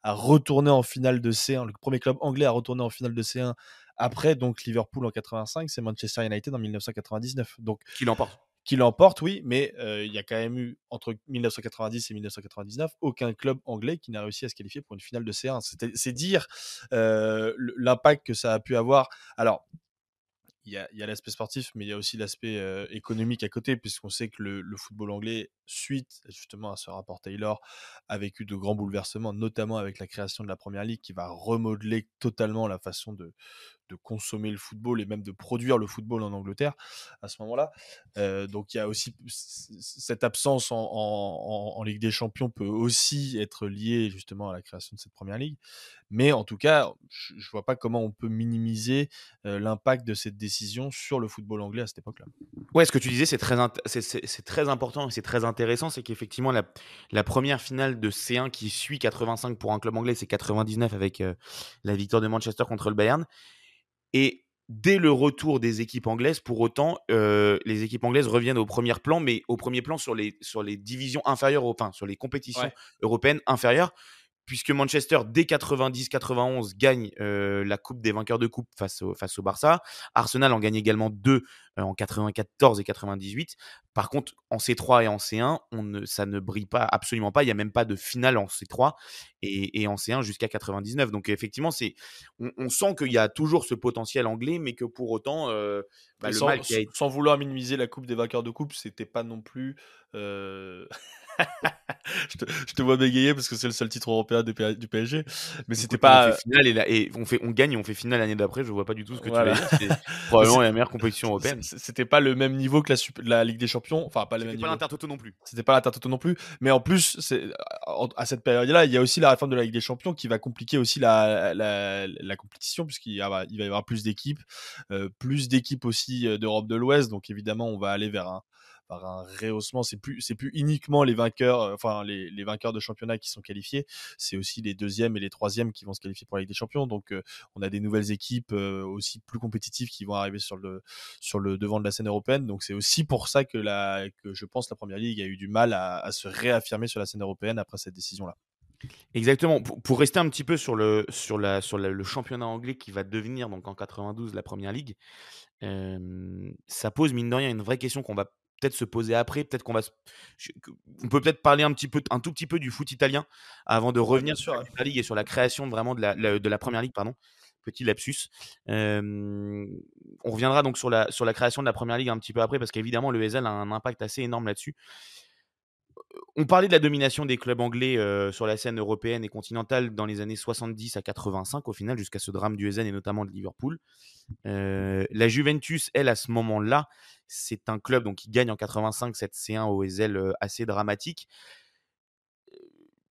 à retourner en finale de C1, le premier club anglais à retourner en finale de C1 après donc Liverpool en 85, c'est Manchester United en 1999. Donc Qui l'emporte qui l'emporte, oui, mais il y a quand même eu entre 1990 et 1999 aucun club anglais qui n'a réussi à se qualifier pour une finale de C1. C'était- C'est dire l'impact que ça a pu avoir. Alors, il y a, l'aspect sportif, mais il y a aussi l'aspect économique à côté, puisqu'on sait que le, le football anglais, suite justement à ce rapport Taylor, a vécu de grands bouleversements, notamment avec la création de la Première Ligue, qui va remodeler totalement la façon de, de consommer le football et même de produire le football en Angleterre à ce moment-là. Euh, donc il y a aussi cette absence en, Ligue des Champions peut aussi être liée justement à la création de cette Première Ligue. Mais en tout cas, je ne vois pas comment on peut minimiser euh, l'impact de cette décision sur le football anglais à cette époque-là. Ouais, ce que tu disais, c'est très, c'est, très important et c'est très intéressant. C'est qu'effectivement, la, la première finale de C1 qui suit 85 pour un club anglais, c'est 99 avec euh, la victoire de Manchester contre le Bayern. Et dès le retour des équipes anglaises, pour autant, euh, les équipes anglaises reviennent au premier plan, mais au premier plan sur les, sur les divisions inférieures, enfin, sur les compétitions Ouais. européennes inférieures puisque Manchester, dès 90-91, gagne euh, la Coupe des vainqueurs de Coupe face au, face au Barça. Arsenal en gagne également deux euh, en 94 et 98. Par contre, en C3 et en C1, on ne, ça ne brille pas, absolument pas. Il n'y a même pas de finale en C3 et, et en C1 jusqu'à 99. Donc effectivement, c'est, on, on sent qu'il y a toujours ce potentiel anglais, mais que pour autant, euh, bah, le sans, mal a sans vouloir minimiser la coupe des vainqueurs de coupe, c'était pas non plus. [laughs] je, te, je, te, vois bégayer parce que c'est le seul titre européen du PSG. Mais c'était pas. On fait finale et, et, on, fait, on gagne et on fait finale l'année d'après. Je vois pas du tout ce que tu veux dire. Probablement [laughs] la meilleure compétition européenne. C'était pas le même niveau que la, la Ligue des Champions. Enfin, pas le même pas l'Intertoto non plus. C'était pas l'Intertoto non plus. Mais en plus, à cette période-là, il y a aussi la réforme de la Ligue des Champions qui va compliquer aussi la, la, la compétition puisqu'il va, il va y avoir plus d'équipes, euh, plus d'équipes aussi euh, d'Europe de l'Ouest. Donc évidemment, on va aller vers un, un rehaussement. C'est plus, c'est plus uniquement les vainqueurs, euh, enfin les, les, vainqueurs de championnat qui sont qualifiés. C'est aussi les deuxièmes et les troisièmes qui vont se qualifier pour la Ligue des Champions. Donc euh, on a des nouvelles équipes euh, aussi plus compétitives qui vont arriver sur le sur le devant de la scène européenne. Donc c'est aussi pour ça que la que je pense la Première Ligue a eu du mal à, se réaffirmer sur la scène européenne après cette décision là. Exactement. Pour, rester un petit peu sur le, sur la, sur le championnat anglais qui va devenir donc en 92 la première ligue, ça pose mine de rien une vraie question qu'on va peut-être se poser après. Peut-être qu'on va, on peut peut-être parler un petit peu, un tout petit peu du foot italien avant de revenir sur la ligue et sur la création vraiment de la, de la première ligue, pardon. Petit lapsus. Euh, on reviendra donc sur la, sur la création de la première ligue un petit peu après parce qu'évidemment le ESL a un impact assez énorme là-dessus on parlait de la domination des clubs anglais euh, sur la scène européenne et continentale dans les années 70 à 85 au final jusqu'à ce drame du Ezen et notamment de Liverpool. Euh, la Juventus, elle, à ce moment-là, c'est un club donc, qui gagne en 85 cette C1 au Ezel euh, assez dramatique.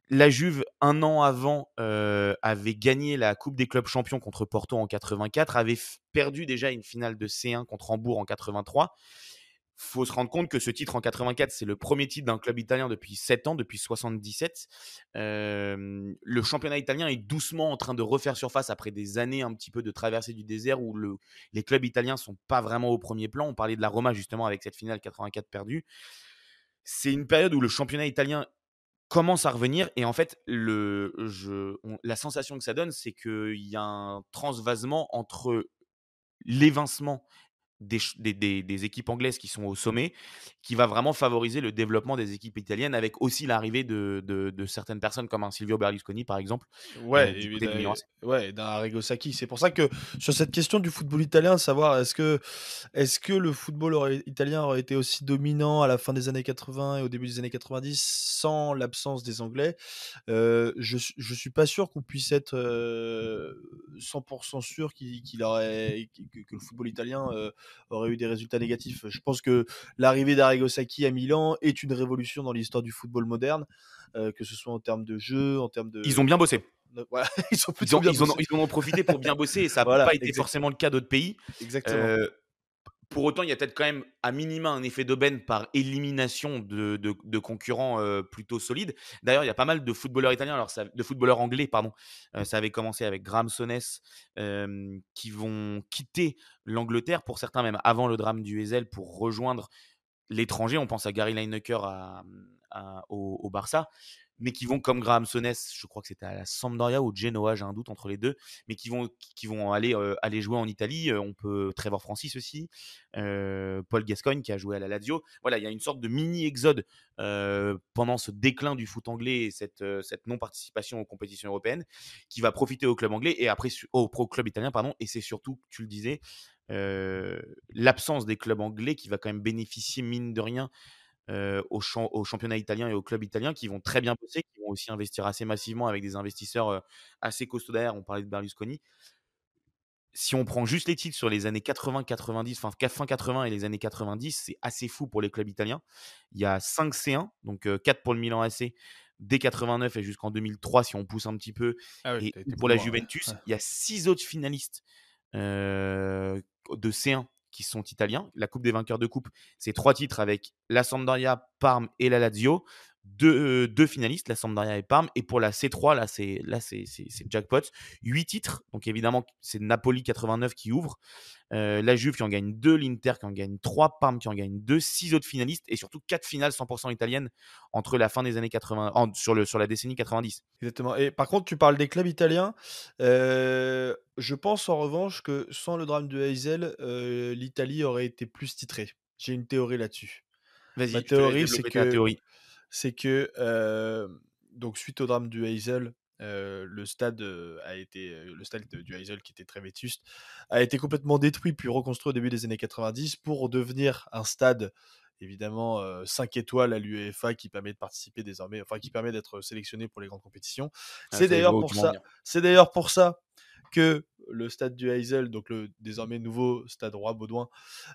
La Juve, un an avant, avait gagné la Coupe des clubs champions contre Porto en 84, avait perdu déjà une finale de C1 contre Hambourg en 83 faut se rendre compte que ce titre en 84, c'est le premier titre d'un club italien depuis 7 ans, depuis 77. Euh, le championnat italien est doucement en train de refaire surface après des années un petit peu de traversée du désert où le, les clubs italiens sont pas vraiment au premier plan. On parlait de la Roma justement avec cette finale 84 perdue. C'est une période où le championnat italien commence à revenir et en fait la sensation que ça donne c'est qu'il y a un transvasement entre l'évincement des, équipes anglaises qui sont au sommet, qui va vraiment favoriser le développement des équipes italiennes avec aussi l'arrivée de, certaines personnes comme un Silvio Berlusconi par exemple. Ouais, euh, ouais d'un Arrigo Sacchi. C'est pour ça que sur cette question du football italien, savoir est-ce que, est que le football italien aurait été aussi dominant à la fin des années 80 et au début des années 90 sans l'absence des Anglais, euh, je, je suis pas sûr qu'on puisse être 100% euh, sûr qu'il aurait que, le football italien aurait eu des résultats négatifs. Je pense que l'arrivée d'Arrigo Sacchi à Milan est une révolution dans l'histoire du football moderne, euh, que ce soit en termes de jeu, en termes de. Ils ont bien bossé. [laughs] ils, ont ils, ont, ils, en ont profité pour bien bosser et ça n'a [laughs] pas été forcément le cas d'autres pays. Exactement. Euh, pour autant, il y a peut-être quand même à minima un effet d'aubaine par élimination de, de, concurrents euh, plutôt solides. D'ailleurs, il y a pas mal de footballeurs italiens, alors de footballeurs anglais, pardon. Euh, ça avait commencé avec Graham Sones euh, qui vont quitter l'Angleterre pour certains même avant le drame du Ezel pour rejoindre l'étranger. On pense à Gary Lineker à, au, au, Barça mais qui vont comme Graham Sones, je crois que c'était à la Sampdoria ou Genoa, j'ai un doute entre les deux, mais qui vont, qui vont aller, aller jouer en Italie. On peut Trevor Francis aussi, Paul Gascoigne qui a joué à la Lazio. Voilà, il y a une sorte de mini-exode pendant ce déclin du foot anglais et cette, cette non-participation aux compétitions européennes qui va profiter au club anglais et après au pro club italien, pardon. Et c'est surtout, tu le disais, l'absence des clubs anglais qui va quand même bénéficier, mine de rien, euh, au, au, championnat italien et au club italien qui vont très bien bosser, qui vont aussi investir assez massivement avec des investisseurs euh, assez costauds derrière. On parlait de Berlusconi. Si on prend juste les titres sur les années 80-90, enfin fin 80 et les années 90, c'est assez fou pour les clubs italiens. Il y a 5 C1, donc 4 euh, pour le Milan AC, dès 89 et jusqu'en 2003 si on pousse un petit peu. Ah et pour la Juventus, il y a 6 autres finalistes de C1 qui sont italiens. La Coupe des vainqueurs de coupe, c'est trois titres avec la Sampdoria, Parme et la Lazio. Deux, deux, finalistes, la Sampdoria et Parme. Et pour la C3, là, c'est, là, c'est, jackpot. Huit titres. Donc, évidemment, c'est Napoli 89 qui ouvre. Euh, la Juve qui en gagne deux. L'Inter qui en gagne trois. Parme qui en gagne deux. Six autres finalistes. Et surtout, quatre finales 100% italiennes entre la fin des années 80, sur, le, sur la décennie 90. Exactement. Et par contre, tu parles des clubs italiens. Euh, je pense en revanche que sans le drame de Heysel, l'Italie aurait été plus titrée. J'ai une théorie là-dessus. Vas-y, Ma théorie, c'est que. Théorie c'est que donc suite au drame du Hazel, le stade a été le stade du Hazel qui était très vétuste a été complètement détruit puis reconstruit au début des années 90 pour devenir un stade évidemment 5 étoiles à l'UEFA qui permet de participer désormais, enfin qui permet d'être sélectionné pour les grandes compétitions. Ah, c'est d'ailleurs pour ça, venir. c'est d'ailleurs pour ça que le stade du Heysel, donc le désormais nouveau stade Roi Baudouin,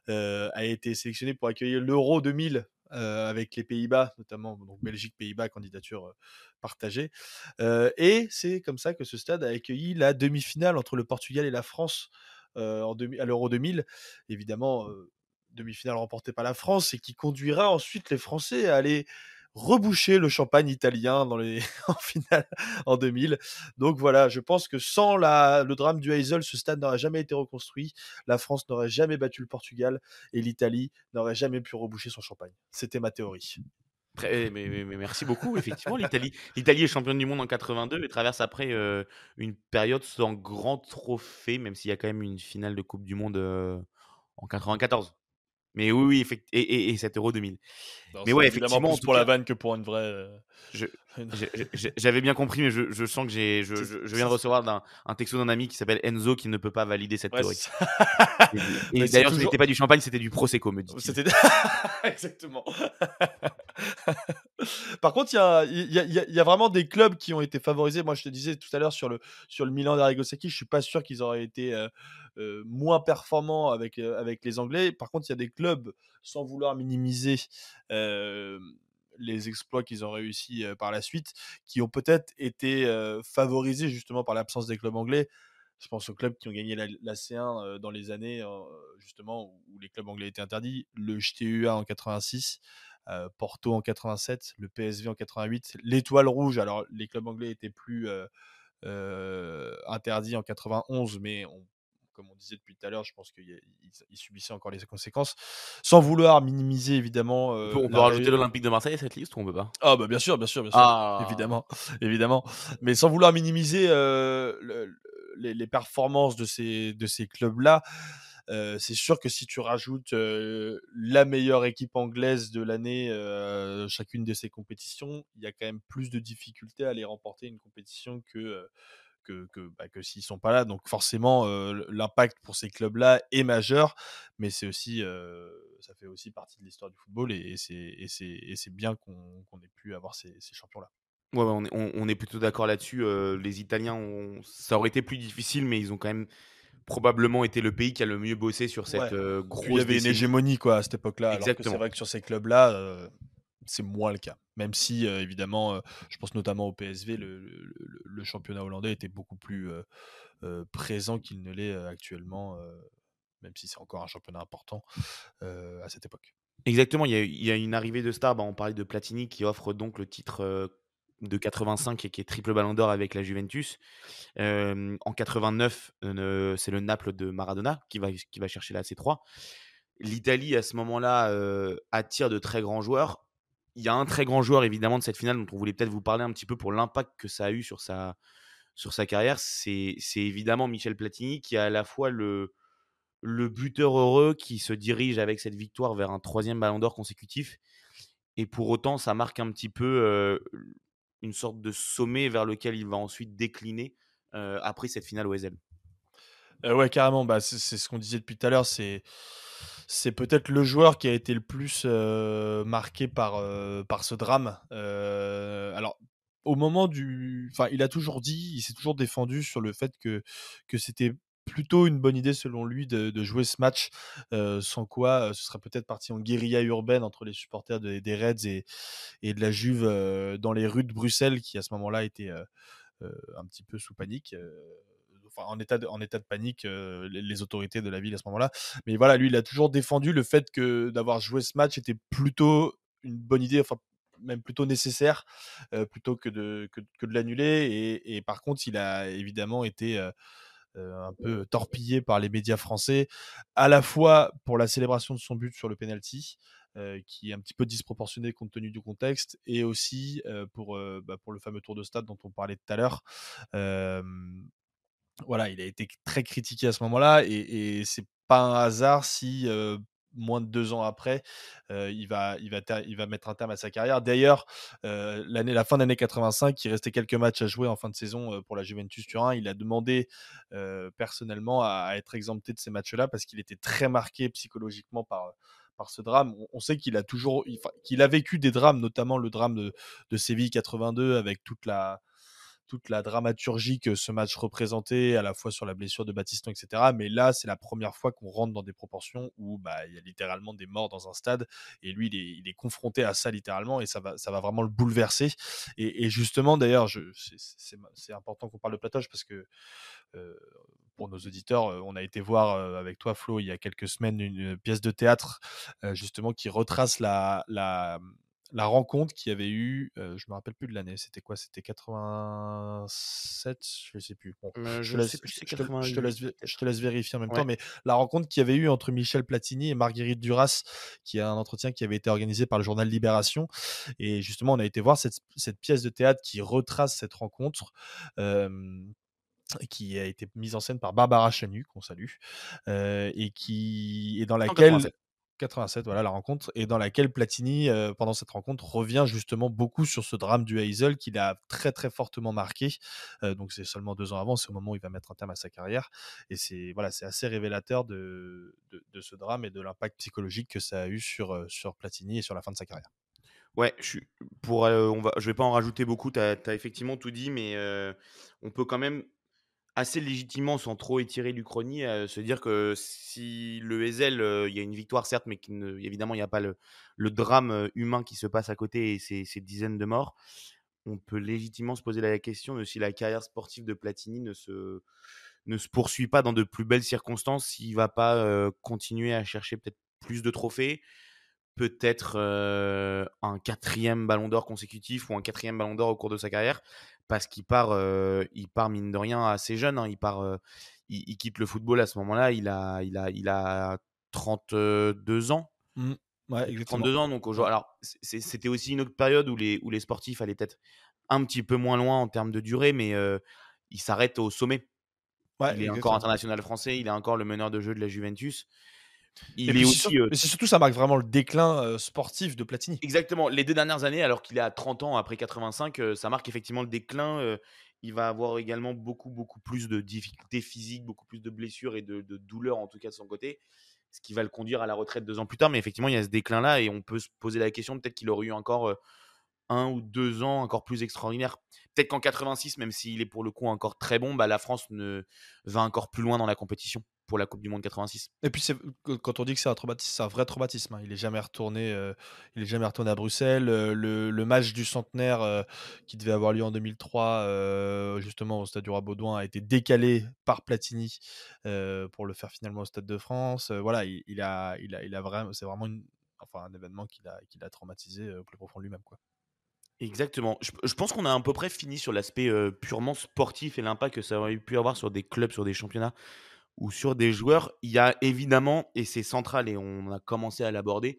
a été sélectionné pour accueillir l'Euro 2000 euh, avec les Pays-Bas, notamment donc Belgique, Pays-Bas, candidature euh, partagée. Euh, et c'est comme ça que ce stade a accueilli la demi-finale entre le Portugal et la France en à l'Euro 2000. Évidemment, demi-finale remportée par la France et qui conduira ensuite les Français à aller reboucher le champagne italien dans les [laughs] en finale en 2000. Donc voilà, je pense que sans la, le drame du Heysel, ce stade n'aurait jamais été reconstruit, la France n'aurait jamais battu le Portugal et l'Italie n'aurait jamais pu reboucher son champagne. C'était ma théorie. Très- mais, merci beaucoup. Effectivement, l'Italie, l'Italie est championne du monde en 82 et traverse après euh, une période sans grand trophée, même s'il y a quand même une finale de Coupe du Monde euh, en 94. Mais oui, oui, effect- et, et, et cet Euro 2000. Non, Mais ouais, effectivement, en plus tout pour la vanne que pour une vraie. euh, [laughs] J'avais bien compris, mais je, je sens que j'ai, je, viens de recevoir un texto d'un ami qui s'appelle Enzo qui ne peut pas valider cette Ouais, théorie. Et, [laughs] d'ailleurs, ce n'était pas du champagne, c'était du prosecco, me dit. C'était [laughs] exactement. Par contre, il y a, vraiment des clubs qui ont été favorisés. Moi, je te disais tout à l'heure sur le, Milan d'Arrigo Sacchi, je suis pas sûr qu'ils auraient été euh, euh, moins performants avec, euh, avec les Anglais. Par contre, il y a des clubs, sans vouloir minimiser les exploits qu'ils ont réussi par la suite, qui ont peut-être été favorisés justement par l'absence des clubs anglais. Je pense aux clubs qui ont gagné la, la C1 euh, dans les années justement où les clubs anglais étaient interdits. Le JTUA en 86, euh, Porto en 87, le PSV en 88, l'Étoile Rouge. Alors les clubs anglais étaient plus euh, euh, interdits en 91, mais on- comme on disait depuis tout à l'heure, je pense qu'ils ils subissaient encore les conséquences, sans vouloir minimiser évidemment. On euh, peut, on peut la rajouter l'Olympique de Marseille à cette liste ou on peut pas? Ah bah bien sûr, bien sûr, bien sûr. Ah. Évidemment, [laughs] évidemment. Mais sans vouloir minimiser euh, le- le- les, les performances de ces, de ces clubs-là, c'est sûr que si tu rajoutes la meilleure équipe anglaise de l'année, euh, chacune de ces compétitions, il y a quand même plus de difficultés à aller remporter une compétition que, que, bah, que s'ils sont pas là. Donc forcément, l'impact pour ces clubs-là est majeur, mais c'est aussi, ça fait aussi partie de l'histoire du football et, et c'est bien qu'on ait pu avoir ces, champions-là. Ouais, on, est, on- est plutôt d'accord là-dessus. les Italiens, ont- ça aurait été plus difficile, mais ils ont quand même probablement été le pays qui a le mieux bossé sur cette Ouais. euh, grosse il y avait une hégémonie quoi à cette époque-là. Alors que c'est vrai que sur ces clubs-là, euh, c'est moins le cas. Même si euh, évidemment, euh, je pense notamment au PSV, le, le- le- le championnat hollandais était beaucoup plus présent qu'il ne l'est actuellement, même si c'est encore un championnat important à cette époque. Exactement, il y, a, il y a une arrivée de stars. bah, on parlait de Platini qui offre donc le titre de 85 et qui est triple ballon d'or avec la Juventus. En 89, euh, c'est le Naples de Maradona qui va, chercher la C3. L'Italie, à ce moment-là, euh, attire de très grands joueurs. Il y a un très grand joueur, évidemment, de cette finale dont on voulait peut-être vous parler un petit peu pour l'impact que ça a eu sur sa, sur sa carrière. C'est évidemment Michel Platini qui a à la fois le, le buteur heureux qui se dirige avec cette victoire vers un troisième ballon d'or consécutif. Et pour autant, ça marque un petit peu euh, une sorte de sommet vers lequel il va ensuite décliner après cette finale au SL. Euh, ouais, carrément. Bah, c'est ce qu'on disait depuis tout à l'heure. C'est c'est peut-être le joueur qui a été le plus marqué par par ce drame. Alors au moment du, enfin, il a toujours dit, il s'est toujours défendu sur le fait que que c'était plutôt une bonne idée selon lui de, jouer ce match, euh, sans quoi euh, ce serait peut-être parti en guérilla urbaine entre les supporters de- des Reds et, et de la Juve euh, dans les rues de Bruxelles, qui à ce moment-là euh, un petit peu sous panique. en état de, en état de panique, les, autorités de la ville à ce moment-là. Mais voilà, lui, il a toujours défendu le fait que d'avoir joué ce match était plutôt une bonne idée, enfin même plutôt nécessaire, plutôt que de, que, de l'annuler. Et, par contre, il a évidemment été un peu torpillé par les médias français, à la fois pour la célébration de son but sur le penalty, euh, qui est un petit peu disproportionné compte tenu du contexte, et aussi euh, pour, euh, bah, pour le fameux tour de stade dont on parlait tout à l'heure. Euh, voilà, il a été très critiqué à ce moment-là, et, et c'est pas un hasard si euh, moins de deux ans après, il, va, il, va il va mettre un terme à sa carrière. D'ailleurs, l'année, la fin d'année 85, il restait quelques matchs à jouer en fin de saison pour la Juventus Turin. Il a demandé personnellement à, à être exempté de ces matchs-là parce qu'il était très marqué psychologiquement par, par ce drame. On, sait qu'il a toujours, qu'il a vécu des drames, notamment le drame de, de Séville 82 avec toute la, toute la dramaturgie que ce match représentait, à la fois sur la blessure de Baptiston, etc. Mais là, c'est la première fois qu'on rentre dans des proportions où bah, il y a littéralement des morts dans un stade. Et lui, il est, confronté à ça littéralement et ça va, ça va vraiment le bouleverser. Et, justement, d'ailleurs, c'est important qu'on parle de Platoche parce que euh, pour nos auditeurs, euh, on a été voir euh, avec toi, Flo, il y a quelques semaines, une pièce de théâtre justement qui retrace la, la la rencontre qu'il y avait eu, je je me rappelle plus de l'année, c'était quoi? C'était 87 Je ne sais plus. je, te laisse, vérifier en même temps, mais la rencontre qu'il y avait eu entre Michel Platini et Marguerite Duras, qui a un entretien qui avait été organisé par le journal Libération. Et justement, on a été voir cette, pièce de théâtre qui retrace cette rencontre. qui a été mise en scène par Barbara Chanu, qu'on salue, et qui est dans laquelle 87, voilà la rencontre, et dans laquelle Platini, euh, pendant cette rencontre, revient justement beaucoup sur ce drame du Hazel qu'il a très très fortement marqué. Euh, donc c'est seulement deux ans avant, c'est au moment où il va mettre un terme à sa carrière. Et c'est voilà, c'est assez révélateur de, de, ce drame et de l'impact psychologique que ça a eu sur, euh, sur Platini et sur la fin de sa carrière. Ouais, je suis pour, on va, je vais pas en rajouter beaucoup. Tu as, as, effectivement tout dit, mais on peut quand même assez légitimement, sans trop étirer l'Uchronie, à se dire que si le Hazel, il y a une victoire certes, mais évidemment, il n'y a pas le, drame humain qui se passe à côté et ces, dizaines de morts, on peut légitimement se poser la question de si la carrière sportive de Platini ne se, ne se poursuit pas dans de plus belles circonstances, s'il ne va pas continuer à chercher peut-être plus de trophées, peut-être un quatrième ballon d'or consécutif ou un quatrième ballon d'or au cours de sa carrière parce qu'il part, il part mine de rien assez jeune. Hein. il part, il, quitte le football à ce moment-là. Il a, il a, il a 32 ans. Mmh. Ouais, 32 ans. Donc alors c'était aussi une autre période où les, où les sportifs allaient être un petit peu moins loin en termes de durée, mais il s'arrête au sommet. il est encore international français. Il est encore le meneur de jeu de la Juventus. Il est aussi. mais c'est surtout, ça marque vraiment le déclin sportif de Platini. Exactement. Les deux dernières années, alors qu'il est à 30 ans après 85, ça marque effectivement le déclin. il va avoir également beaucoup, beaucoup plus de difficultés physiques, beaucoup plus de blessures et de, douleurs, en tout cas de son côté, ce qui va le conduire à la retraite deux ans plus tard. Mais effectivement, il y a ce déclin-là et on peut se poser la question peut-être qu'il aurait eu encore un ou deux ans encore plus extraordinaires. Peut-être qu'en 86, même s'il est pour le coup encore très bon, bah, la France ne va encore plus loin dans la compétition pour la Coupe du Monde 86. Et puis quand on dit que c'est un traumatisme, c'est un vrai traumatisme. Hein. Il est jamais retourné, euh, il est jamais retourné à Bruxelles. Euh, le, match du centenaire euh, qui devait avoir lieu en 2003, justement au Stade du Roi-Baudouin, a été décalé par Platini pour le faire finalement au Stade de France. voilà, il, a, il a, il a vraiment, c'est vraiment enfin un événement qu'il a, qu'il a traumatisé au plus profond lui-même, quoi. Exactement. Je, pense qu'on a à peu près fini sur l'aspect purement sportif et l'impact que ça aurait pu avoir sur des clubs, sur des championnats ou sur des joueurs, il y a évidemment, et c'est central et on a commencé à l'aborder,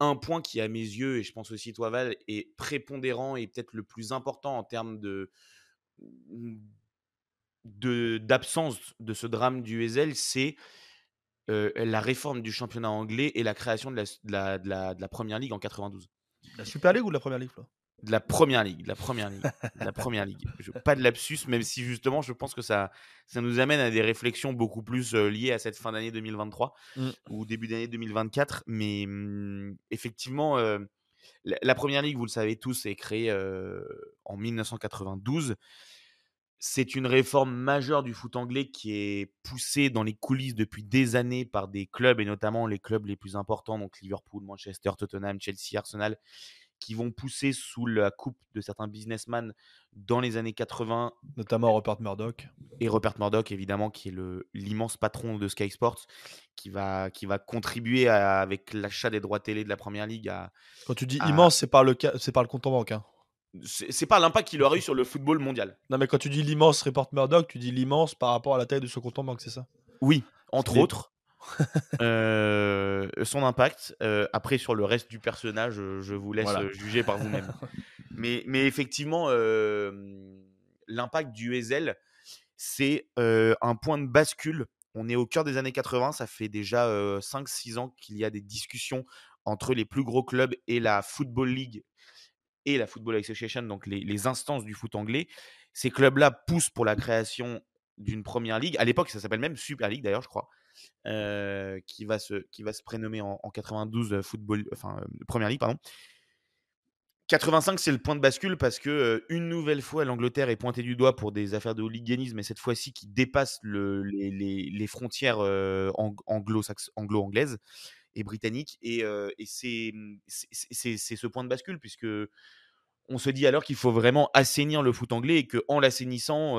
un point qui, à mes yeux, et je pense aussi toi Val, est prépondérant et peut-être le plus important en termes de d'absence de, ce drame du Hazel, c'est la réforme du championnat anglais et la création de la, de la, de Première Ligue en 92. La Super League ou la Première Ligue de la première ligue, de la première ligue, la première ligue. pas de lapsus, même si justement, je pense que ça, ça nous amène à des réflexions beaucoup plus liées à cette fin d'année 2023 mmh. ou début d'année 2024. Mais mmh, effectivement, la, première ligue, vous le savez tous, est créée en 1992. C'est une réforme majeure du foot anglais qui est poussée dans les coulisses depuis des années par des clubs et notamment les clubs les plus importants, donc Liverpool, Manchester, Tottenham, Chelsea, Arsenal, qui vont pousser sous la coupe de certains businessmen dans les années 80. Notamment Rupert Murdoch. Et Rupert Murdoch, évidemment, qui est l'immense patron de Sky Sports, qui va, qui va contribuer avec l'achat des droits télé de la Première Ligue à... Quand tu dis immense, c'est par, le, par le compte en banque. Hein. C'est pas l'impact qu'il aurait eu sur le football mondial. Non, mais quand tu dis l'immense Rupert Murdoch, tu dis l'immense par rapport à la taille de ce compte en banque, c'est ça? Oui, entre autres. [laughs] Euh, son impact. Euh, après, sur le reste du personnage, je vous laisse juger par vous-même. [laughs] mais, mais effectivement, l'impact du Hazel, c'est un point de bascule. On est au cœur des années 80. Ça fait déjà 5-6 ans qu'il y a des discussions entre les plus gros clubs et la Football League et la Football Association, donc les, les instances du foot anglais. Ces clubs-là poussent pour la création d'une première ligue. À l'époque, ça s'appelle même Super League, d'ailleurs, je crois. Euh, qui, va se, qui va se prénommer en, en 92 football, enfin, Première Ligue, pardon. 85, c'est le point de bascule parce que une nouvelle fois, l'Angleterre est pointée du doigt pour des affaires de hooliganisme, et cette fois-ci qui dépassent le, les, les, frontières anglo-anglaises et britanniques. Et, et c'est ce point de bascule, puisque on se dit alors qu'il faut vraiment assainir le foot anglais et qu'en l'assainissant,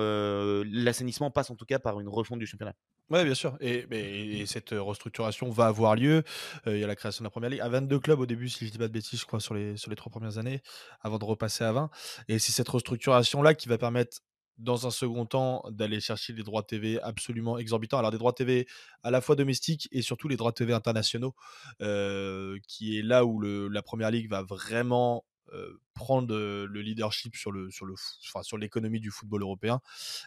l'assainissement passe en tout cas par une refonte du championnat. Oui, bien sûr. Et, cette restructuration va avoir lieu. il y a la création de la première ligue à 22 clubs au début, si je dis pas de bêtises, je crois, sur les, sur les trois premières années, avant de repasser à 20. Et c'est cette restructuration-là qui va permettre, dans un second temps, d'aller chercher des droits TV absolument exorbitants. Alors, des droits TV à la fois domestiques et surtout les droits TV internationaux, qui est là où le, la première ligue va vraiment prendre le leadership sur le sur le enfin, sur l'économie du football européen.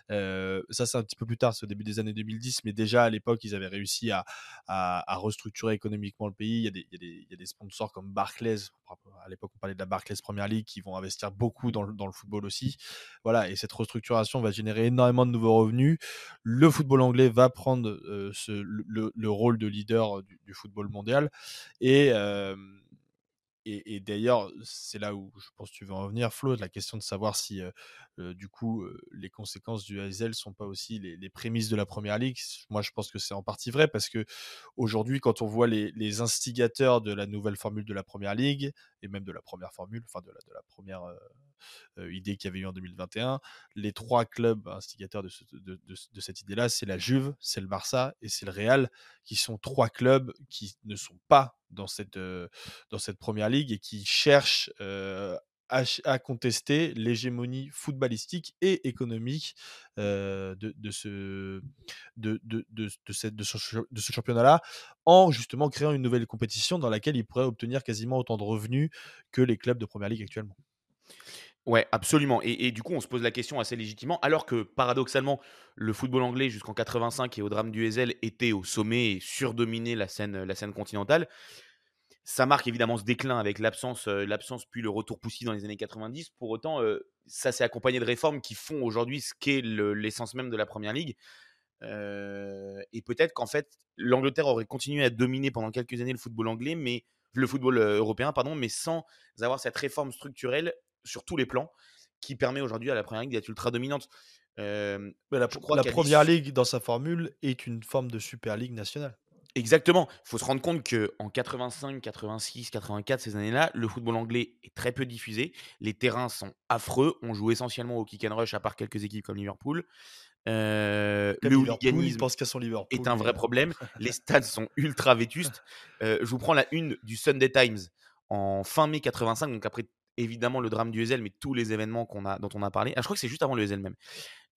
ça c'est un petit peu plus tard, c'est au début des années 2010, mais déjà à l'époque ils avaient réussi à, à, restructurer économiquement le pays. Il y, a des, il, y a des, il y a des sponsors comme Barclays, à l'époque on parlait de la Barclays Premier League, qui vont investir beaucoup dans le, dans le football aussi. Voilà, et cette restructuration va générer énormément de nouveaux revenus. Le football anglais va prendre ce, le, le, rôle de leader du football mondial et et, d'ailleurs, c'est là où je pense que tu veux en venir, Flo, la question de savoir si, du coup, les conséquences du ASL sont pas aussi les, prémices de la première ligue. Moi, je pense que c'est en partie vrai parce que aujourd'hui, quand on voit les, instigateurs de la nouvelle formule de la première ligue et même de la première formule, enfin de la, de la première idée qu'il y avait eu en 2021, les trois clubs instigateurs de, cette idée-là, c'est la Juve, c'est le Barça et c'est le Real, qui sont trois clubs qui ne sont pas dans cette, cette première ligue et qui cherchent à, contester l'hégémonie footballistique et économique de ce championnat-là en justement créant une nouvelle compétition dans laquelle ils pourraient obtenir quasiment autant de revenus que les clubs de première ligue actuellement. Ouais, absolument. Et, du coup, on se pose la question assez légitimement, alors que paradoxalement, le football anglais jusqu'en 85 et au drame du Hazel était au sommet et surdominait la scène, la scène continentale. Ça marque évidemment ce déclin avec l'absence, euh, l'absence puis le retour poussif dans les années 90. Pour autant, euh, ça s'est accompagné de réformes qui font aujourd'hui ce qu'est l'essence même de la Première Ligue. Euh, et peut-être qu'en fait, l'Angleterre aurait continué à dominer pendant quelques années le football anglais, mais le football européen, pardon, mais sans avoir cette réforme structurelle sur tous les plans qui permet aujourd'hui à la Première Ligue d'être ultra dominante. la, la Première Ligue, dans sa formule, est une forme de Super Ligue nationale. Exactement. Il faut se rendre compte qu'en 85, 86, 84, ces années-là, le football anglais est très peu diffusé. Les terrains sont affreux. On joue essentiellement au kick and rush, à part quelques équipes comme Liverpool. Euh, le hooliganisme est un vrai problème. [laughs] Les stades sont ultra vétustes. Euh, je vous prends la une du Sunday Times en fin mai 85, donc après évidemment le drame du Ezel, mais tous les événements qu'on a, dont on a parlé. Ah, je crois que c'est juste avant le Ezel même.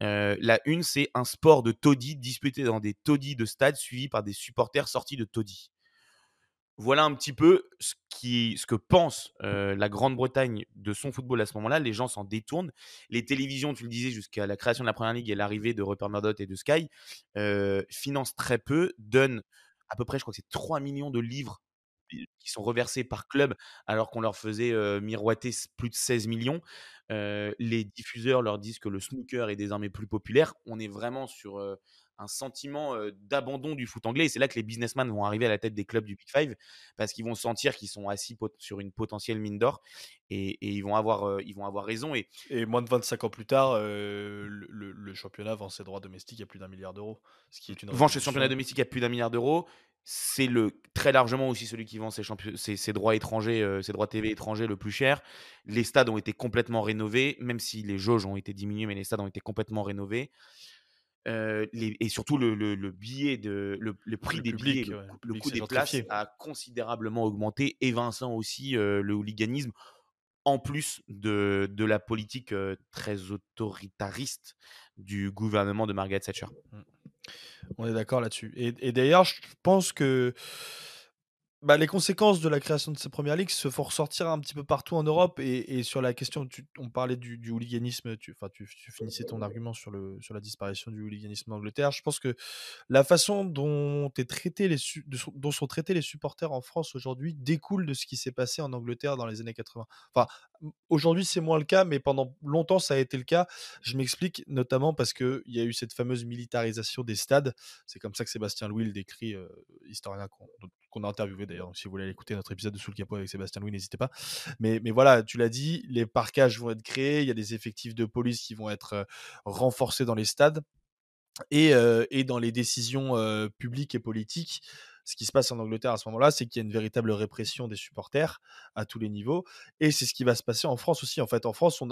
Euh, la une, c'est un sport de taudis disputé dans des taudis de stade suivi par des supporters sortis de taudis. Voilà un petit peu ce, que pense euh, la Grande-Bretagne de son football à ce moment-là. Les gens s'en détournent. Les télévisions, tu le disais, jusqu'à la création de la Première Ligue et l'arrivée de Rupert Murdoch et de Sky, euh, financent très peu, donnent à peu près, je crois que c'est 3 millions de livres qui sont reversés par club alors qu'on leur faisait miroiter plus de 16 millions. les diffuseurs leur disent que le snooker est désormais plus populaire. On est vraiment sur un sentiment d'abandon du foot anglais. Et c'est là que les businessmen vont arriver à la tête des clubs du Big Five parce qu'ils vont sentir qu'ils sont assis sur une potentielle mine d'or et, ils, vont avoir, ils vont avoir raison. Et, et moins de 25 ans plus tard, le, championnat vend ses droits domestiques à plus d'un milliard d'euros. Ce qui est une vend ses championnats domestiques à plus d'un milliard d'euros c'est le très largement aussi celui qui vend ses, droits étrangers, ses droits TV étrangers le plus cher. Les stades ont été complètement rénovés, même si les jauges ont été diminuées, mais les stades ont été complètement rénovés. et surtout le, billet de le, prix des billets, le, coût des places a considérablement augmenté, évinçant aussi le hooliganisme, en plus de, de la politique très autoritariste du gouvernement de Margaret Thatcher. Mmh. On est d'accord là-dessus. Et, d'ailleurs, je pense que Bah, les conséquences de la création de ces premières ligues se font ressortir un petit peu partout en Europe et et sur la question tu on parlait du du hooliganisme, tu tu tu finissais ton argument sur le sur la disparition du hooliganisme en Angleterre. Je pense que la façon dont est traité les su de dont sont traités les supporters en France aujourd'hui découle de ce qui s'est passé en Angleterre dans les années 80. Enfin, mmh, aujourd'hui, c'est moins le cas, mais pendant longtemps, ça a été le cas. Je m'explique, notamment parce qu'il y a eu cette fameuse militarisation des stades. C'est comme ça que Sébastien Louis le décrit, heu, historien qu'on a interviewé d'ailleurs. Donc, si vous voulez aller écouter notre épisode de Sous le capot avec Sébastien Louis, n'hésitez pas. Mais, mais voilà, tu l'as dit, les parcages vont être créés, il y a des effectifs de police qui vont être euh, renforcés dans les stades. Et, euh, et dans les décisions euh, publiques et politiques, ce qui se passe en Angleterre à ce moment-là, c'est qu'il y a une véritable répression des supporters à tous les niveaux. Et c'est ce qui va se passer en France aussi. En fait, en France, il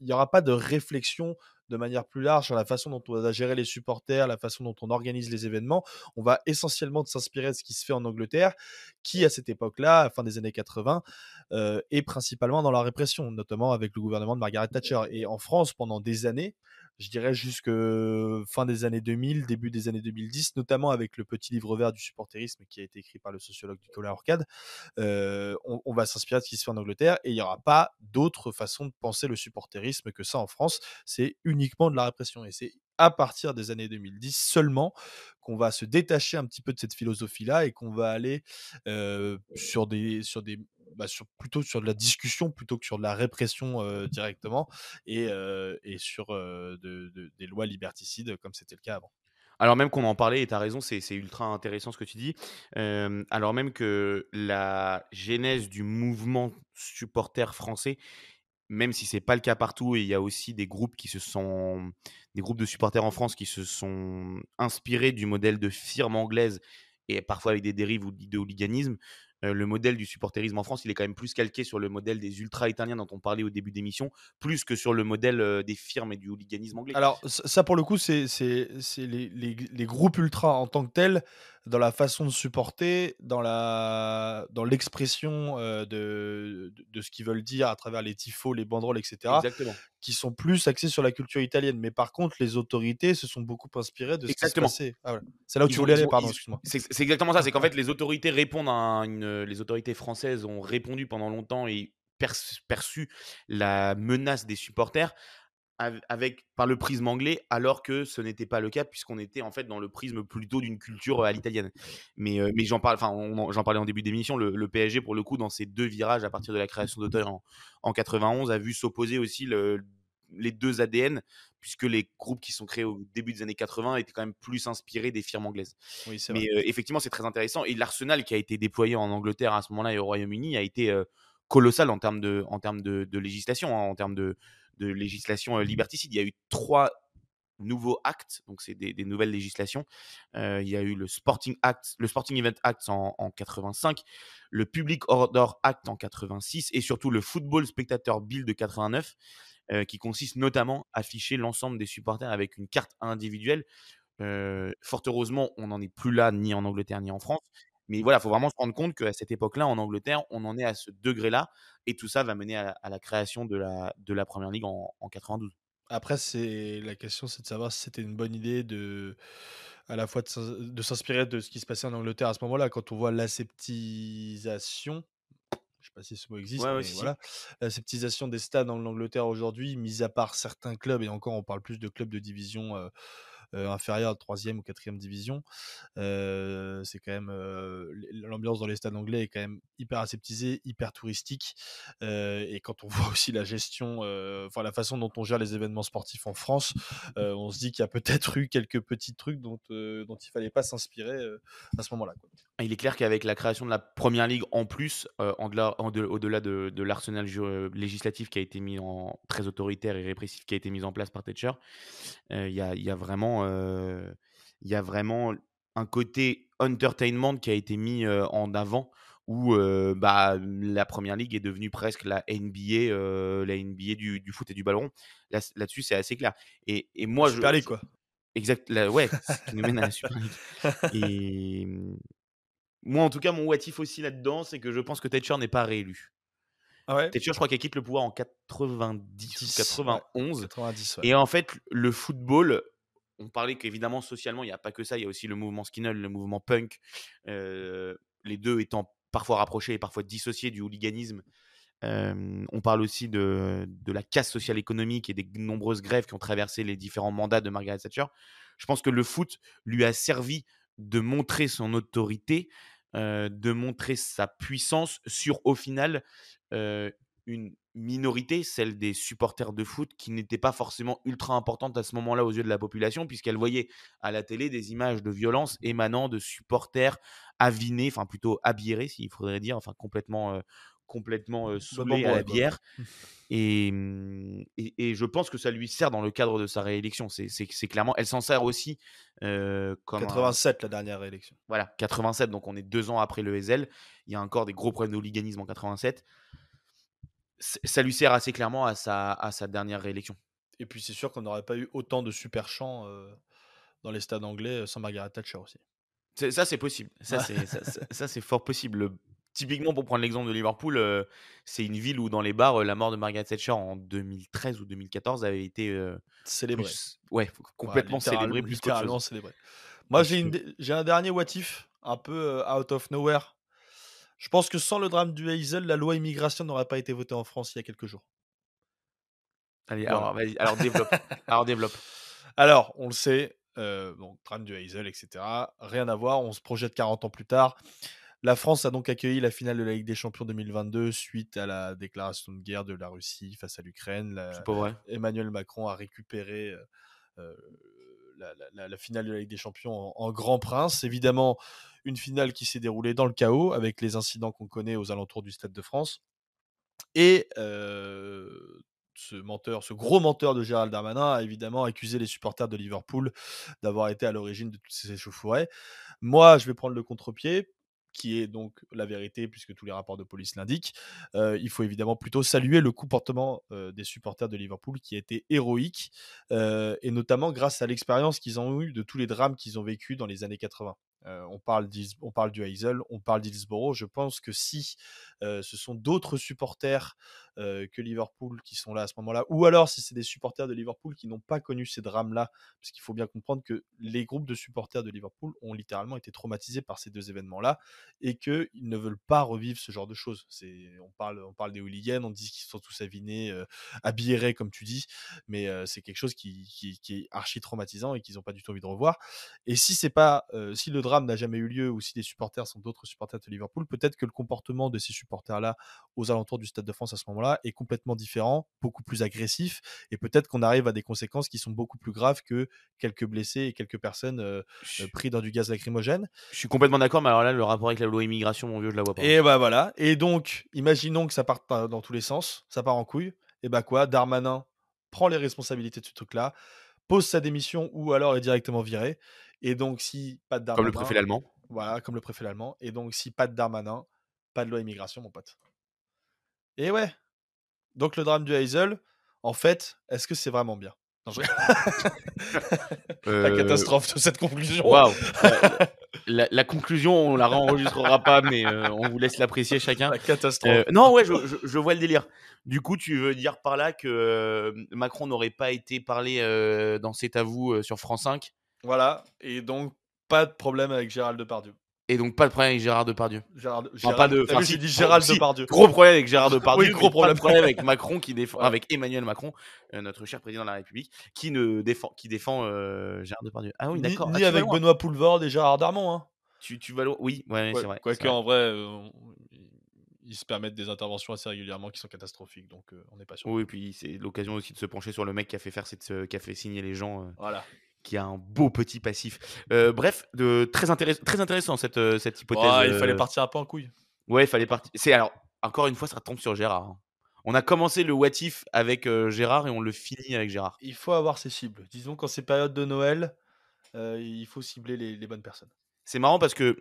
n'y aura pas de réflexion de manière plus large sur la façon dont on va gérer les supporters, la façon dont on organise les événements. On va essentiellement s'inspirer de ce qui se fait en Angleterre, qui à cette époque-là, à la fin des années 80, euh, est principalement dans la répression, notamment avec le gouvernement de Margaret Thatcher. Et en France, pendant des années, je dirais jusque fin des années 2000, début des années 2010, notamment avec le petit livre vert du supporterisme qui a été écrit par le sociologue Nicolas Orcade. Euh, on, va s'inspirer de ce qui se fait en Angleterre et il n'y aura pas d'autre façon de penser le supporterisme que ça en France. C'est uniquement de la répression et c'est à partir des années 2010 seulement qu'on va se détacher un petit peu de cette philosophie-là et qu'on va aller sur des sur des bah, plutôt sur de la discussion plutôt que sur de la répression directement et, et sur de, de, des lois liberticides comme c'était le cas avant. Alors même qu'on en parlait, et tu as raison, c'est ultra intéressant ce que tu dis, alors même que la genèse du mouvement supporter français, même si c'est pas le cas partout, et il y a aussi des groupes qui se sont, des groupes de supporters en France qui se sont inspirés du modèle de firme anglaise et parfois avec des dérives ou de hooliganisme, le modèle du supporterisme en France, il est quand même plus calqué sur le modèle des ultra-italiens dont on parlait au début d'émission, plus que sur le modèle des firmes et du hooliganisme anglais. Alors, ça, pour le coup, c'est les, les, les, groupes ultra en tant que tels, dans la façon de supporter, dans l'expression de, de, ce qu'ils veulent dire à travers les tifos, les banderoles, etc. Exactement. Qui sont plus axés sur la culture italienne. Mais par contre, les autorités se sont beaucoup inspirées de ce qui se passait. Ah c'est là où tu voulais aller, pardon, excuse-moi. C'est exactement ça. C'est qu'en fait, les autorités répondent à une. Les autorités françaises ont répondu pendant longtemps et perçu la menace des supporters avec par le prisme anglais, alors que ce n'était pas le cas puisqu'on était en fait dans le prisme plutôt d'une culture à l'italienne. Mais, mais j'en parle, parlais en début d'émission. Le, PSG pour le coup dans ces deux virages à partir de la création d'Auteuil en, en, 91 a vu s'opposer aussi le, les deux ADN puisque les groupes qui sont créés au début des années 80 étaient quand même plus inspirés des firmes anglaises. Oui, mais effectivement c'est très intéressant et l'arsenal qui a été déployé en Angleterre à ce moment-là et au Royaume-Uni a été colossal en termes de, en termes de, de législation, hein, en termes de, de législation liberticide. Il y a eu trois nouveaux actes, donc c'est des, nouvelles législations. il y a eu le Sporting Act, le Sporting Event Act en, en 85, le Public Order Act en 86 et surtout le Football Spectator Bill de 89, qui consiste notamment à afficher l'ensemble des supporters avec une carte individuelle. fort heureusement, on n'en est plus là ni en Angleterre ni en France. Mais voilà, il faut vraiment se rendre compte qu'à cette époque-là, en Angleterre, on en est à ce degré-là. Et tout ça va mener à, la création de la, de la Première Ligue en, en 92. Après, la question, c'est de savoir si c'était une bonne idée de, à la fois de s'inspirer de ce qui se passait en Angleterre à ce moment-là, quand on voit l'aseptisation. Je sais pas si ce mot existe, mais voilà. Des stades en Angleterre aujourd'hui, mis à part certains clubs, et encore on parle plus de clubs de division euh, euh, inférieur à la troisième ou quatrième division. Euh, c'est quand même l'ambiance dans les stades anglais est quand même hyper aseptisée, hyper touristique. et quand on [laughs] voit aussi la gestion, enfin la façon dont on gère les événements sportifs en France, on se dit qu'il y a peut-être eu quelques petits trucs dont, dont il fallait pas s'inspirer à ce moment-là. Il est clair qu'avec la création de la première ligue en plus, au-delà de, l'arsenal législatif qui a été mis en très autoritaire et répressif qui a été mis en place par Thatcher, il y, a, vraiment y a vraiment un côté entertainment qui a été mis en avant où bah, la première ligue est devenue presque la NBA, la NBA du, foot et du ballon. Là, dessus c'est assez clair. Et, et moi, Super je, League, quoi. Exact, ouais, qui nous mène à la Super League. [laughs] Et mmh, moi, en tout cas, mon what if aussi là-dedans, c'est que je pense que Thatcher n'est pas réélu. Ah ouais? Thatcher, je crois qu'elle quitte le pouvoir en 90 ou 91. 90, Et en fait, le football on parlait qu'évidemment, socialement, il n'y a pas que ça. Il y a aussi le mouvement skinhead, le mouvement punk, les deux étant parfois rapprocher et parfois dissocier du hooliganisme. on parle aussi de, de, la casse sociale économique et des nombreuses grèves qui ont traversé les différents mandats de Margaret Thatcher. Je pense que le foot lui a servi de montrer son autorité, de montrer sa puissance sur, au final, une minorité, celle des supporters de foot, qui n'était pas forcément ultra importante à ce moment-là aux yeux de la population, puisqu'elle voyait à la télé des images de violence émanant de supporters avinés, enfin plutôt abierés, s'il faudrait dire, enfin complètement, complètement saoulés à la bière. Mmh, et, et, je pense que ça lui sert dans le cadre de sa réélection. C'est clairement, elle s'en sert aussi comme 87 la dernière réélection. Voilà, 87, donc on est deux ans après le Hazel. Il y a encore des gros problèmes d'hooliganisme en 87 ça lui sert assez clairement à sa, à sa dernière réélection. Et puis c'est sûr qu'on n'aurait pas eu autant de super chants dans les stades anglais sans Margaret Thatcher aussi. Ça, c'est possible. Ça, c'est fort possible. Typiquement, pour prendre l'exemple de Liverpool, c'est une ville où dans les bars, la mort de Margaret Thatcher en 2013 ou 2014 avait été célébrée. Ouais, complètement célébrée. littéralement célébrée. Moi, j'ai un dernier what if, un peu out of nowhere. Je pense que sans le drame du Hazel, la loi immigration n'aurait pas été votée en France il y a quelques jours. Allez, alors, alors développe. alors développe. [laughs] Alors, on le sait, euh, drame du Hazel, etc. Rien à voir, on se projette 40 ans plus tard. La France a donc accueilli la finale de la Ligue des Champions 2022 suite à la déclaration de guerre de la Russie face à l'Ukraine. Emmanuel Macron a récupéré euh, euh, la, finale de la Ligue des Champions en, grand prince. Évidemment, une finale qui s'est déroulée dans le chaos avec les incidents qu'on connaît aux alentours du Stade de France. Et ce menteur, ce gros menteur de Gérald Darmanin a évidemment accusé les supporters de Liverpool d'avoir été à l'origine de toutes ces échauffourées. Moi, je vais prendre le contre-pied qui est donc la vérité puisque tous les rapports de police l'indiquent. il faut évidemment plutôt saluer le comportement des supporters de Liverpool qui a été héroïque et notamment grâce à l'expérience qu'ils ont eue de tous les drames qu'ils ont vécu dans les années 80. On, parle on parle du Hazel, on parle d'Hillsborough. Je pense que si ce sont d'autres supporters que Liverpool qui sont là à ce moment-là, ou alors si c'est des supporters de Liverpool qui n'ont pas connu ces drames-là, parce qu'il faut bien comprendre que les groupes de supporters de Liverpool ont littéralement été traumatisés par ces deux événements-là et qu'ils ne veulent pas revivre ce genre de choses. On parle, on parle des hooligans, on dit qu'ils sont tous avinés, habillés comme tu dis, mais c'est quelque chose qui, est archi traumatisant et qu'ils n'ont pas du tout envie de revoir. Et si c'est pas, si le drame n'a jamais eu lieu ou si les supporters sont d'autres supporters de Liverpool, peut-être que le comportement de ces supporters-là aux alentours du Stade de France à ce moment-là est complètement différent, beaucoup plus agressif, et peut-être qu'on arrive à des conséquences qui sont beaucoup plus graves que quelques blessés et quelques personnes euh, euh, pris dans du gaz lacrymogène. Je suis complètement d'accord, mais alors là, le rapport avec la loi immigration, mon vieux, je la vois pas. Et bah voilà. Et donc, imaginons que ça parte dans tous les sens, ça part en couille. Et bah quoi, Darmanin prend les responsabilités de ce truc-là, pose sa démission ou alors est directement viré. Et donc, si pas de Darmanin. Comme le préfet allemand. Voilà, comme le préfet allemand. Et donc, si pas de Darmanin, pas de loi immigration, mon pote. Et ouais. Donc le drame du Hazel, en fait, est-ce que c'est vraiment bien? [laughs] [laughs] La euh, catastrophe de cette conclusion. Waouh. [laughs] la, conclusion, on la réenregistrera pas, mais euh, on vous laisse l'apprécier chacun. La catastrophe. Euh, non, ouais, je, je, vois le délire. Du coup, tu veux dire par là que Macron n'aurait pas été parlé dans C'est à vous sur France 5 Voilà, et donc pas de problème avec Gérald Depardieu. Et donc, pas de problème avec Gérard Depardieu. Gérard, Gérard pas de. Enfin, si, dit Gérald Depardieu. Gros problème avec Gérard [laughs] Depardieu. oui, gros problème. Pas de problème avec Macron qui défend, [laughs] avec Emmanuel Macron, euh, notre cher président de la République, qui ne défend, qui défend euh, Gérard Depardieu. Ah oui, d'accord. Ni, ah, avec Benoît Poulvord et Gérard Darmon. Hein. Tu, tu vas loin. Oui, ouais, c'est vrai. Quoique en vrai, euh, ils se permettent des interventions assez régulièrement qui sont catastrophiques, donc on n'est pas sûr. Oui, et puis c'est l'occasion aussi de se pencher sur le mec qui a fait faire cette, qui a fait signer les gens. voilà qui a un beau petit passif. Euh, bref, de, très, intéressant, très intéressant cette, euh, cette hypothèse. il fallait euh. partir un peu en couille. Ouais, il fallait partir. C'est alors encore une fois, ça tombe sur Gérard. Hein. On a commencé le what if avec Gérard et on le finit avec Gérard. Il faut avoir ses cibles. Disons qu'en ces périodes de Noël, il faut cibler les bonnes personnes. C'est marrant parce que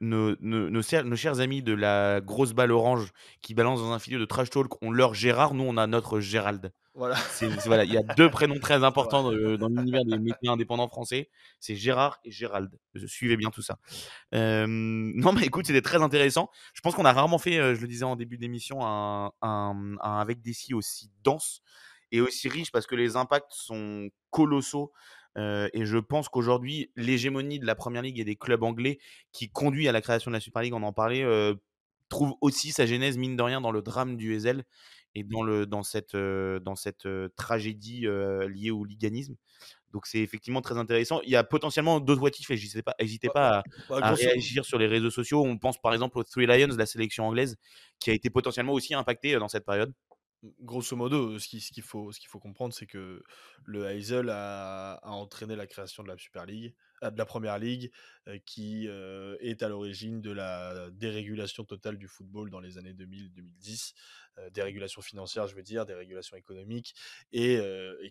nos, nos, chers amis de la grosse balle orange qui balance dans un filet de trash talk ont leur Gérard, nous on a notre Gérald. Voilà. voilà, il y a deux prénoms très [laughs] importants dans, l'univers des métiers indépendants français. C'est Gérard et Gérald. Suivez bien tout ça. [laughs] non, mais écoute, c'était très intéressant. Je pense qu'on a rarement fait, je le disais en début d'émission, un, un, un, avec des si aussi dense et aussi riche parce que les impacts sont colossaux et je pense qu'aujourd'hui, l'hégémonie de la Première Ligue et des clubs anglais qui conduit à la création de la Super League, on en parlait, trouve aussi sa genèse, mine de rien, dans le drame du Hazel et dans, le, dans cette, dans cette tragédie liée au liganisme. Donc c'est effectivement très intéressant. Il y a potentiellement d'autres voitifs et n'hésitez pas, hésitez pas à, réagir sur les réseaux sociaux. On pense par exemple aux Three Lions, la sélection anglaise, qui a été potentiellement aussi impactée dans cette période grosso modo, ce qu'il faut, comprendre, c'est que le Heysel a, entraîné la création de la Super League, euh, de la Première Ligue, qui est à l'origine de la dérégulation totale du football dans les années 2000-2010, dérégulation financière, je veux dire, dérégulation économique, et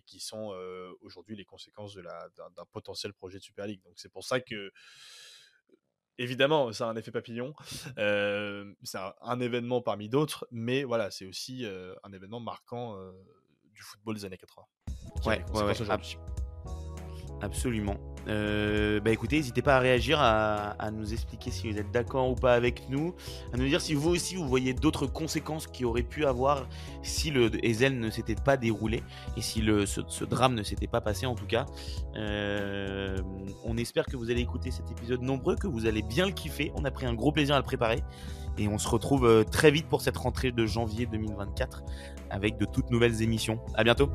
qui sont aujourd'hui les conséquences d'un potentiel projet de Super League. Donc c'est pour ça que évidemment, ça a un effet papillon. c'est un, événement parmi d'autres, mais voilà, c'est aussi un événement marquant du football des années 80. Ouais, ouais, ouais absolument. Euh, bah écoutez, n'hésitez pas à réagir, à, nous expliquer si vous êtes d'accord ou pas avec nous, à nous dire si vous aussi vous voyez d'autres conséquences qui auraient pu avoir si le Ezel ne s'était pas déroulé et si ce, drame ne s'était pas passé en tout cas. Euh, on espère que vous allez écouter cet épisode nombreux, que vous allez bien le kiffer. On a pris un gros plaisir à le préparer et on se retrouve euh, très vite pour cette rentrée de janvier 2024 avec de toutes nouvelles émissions. À bientôt.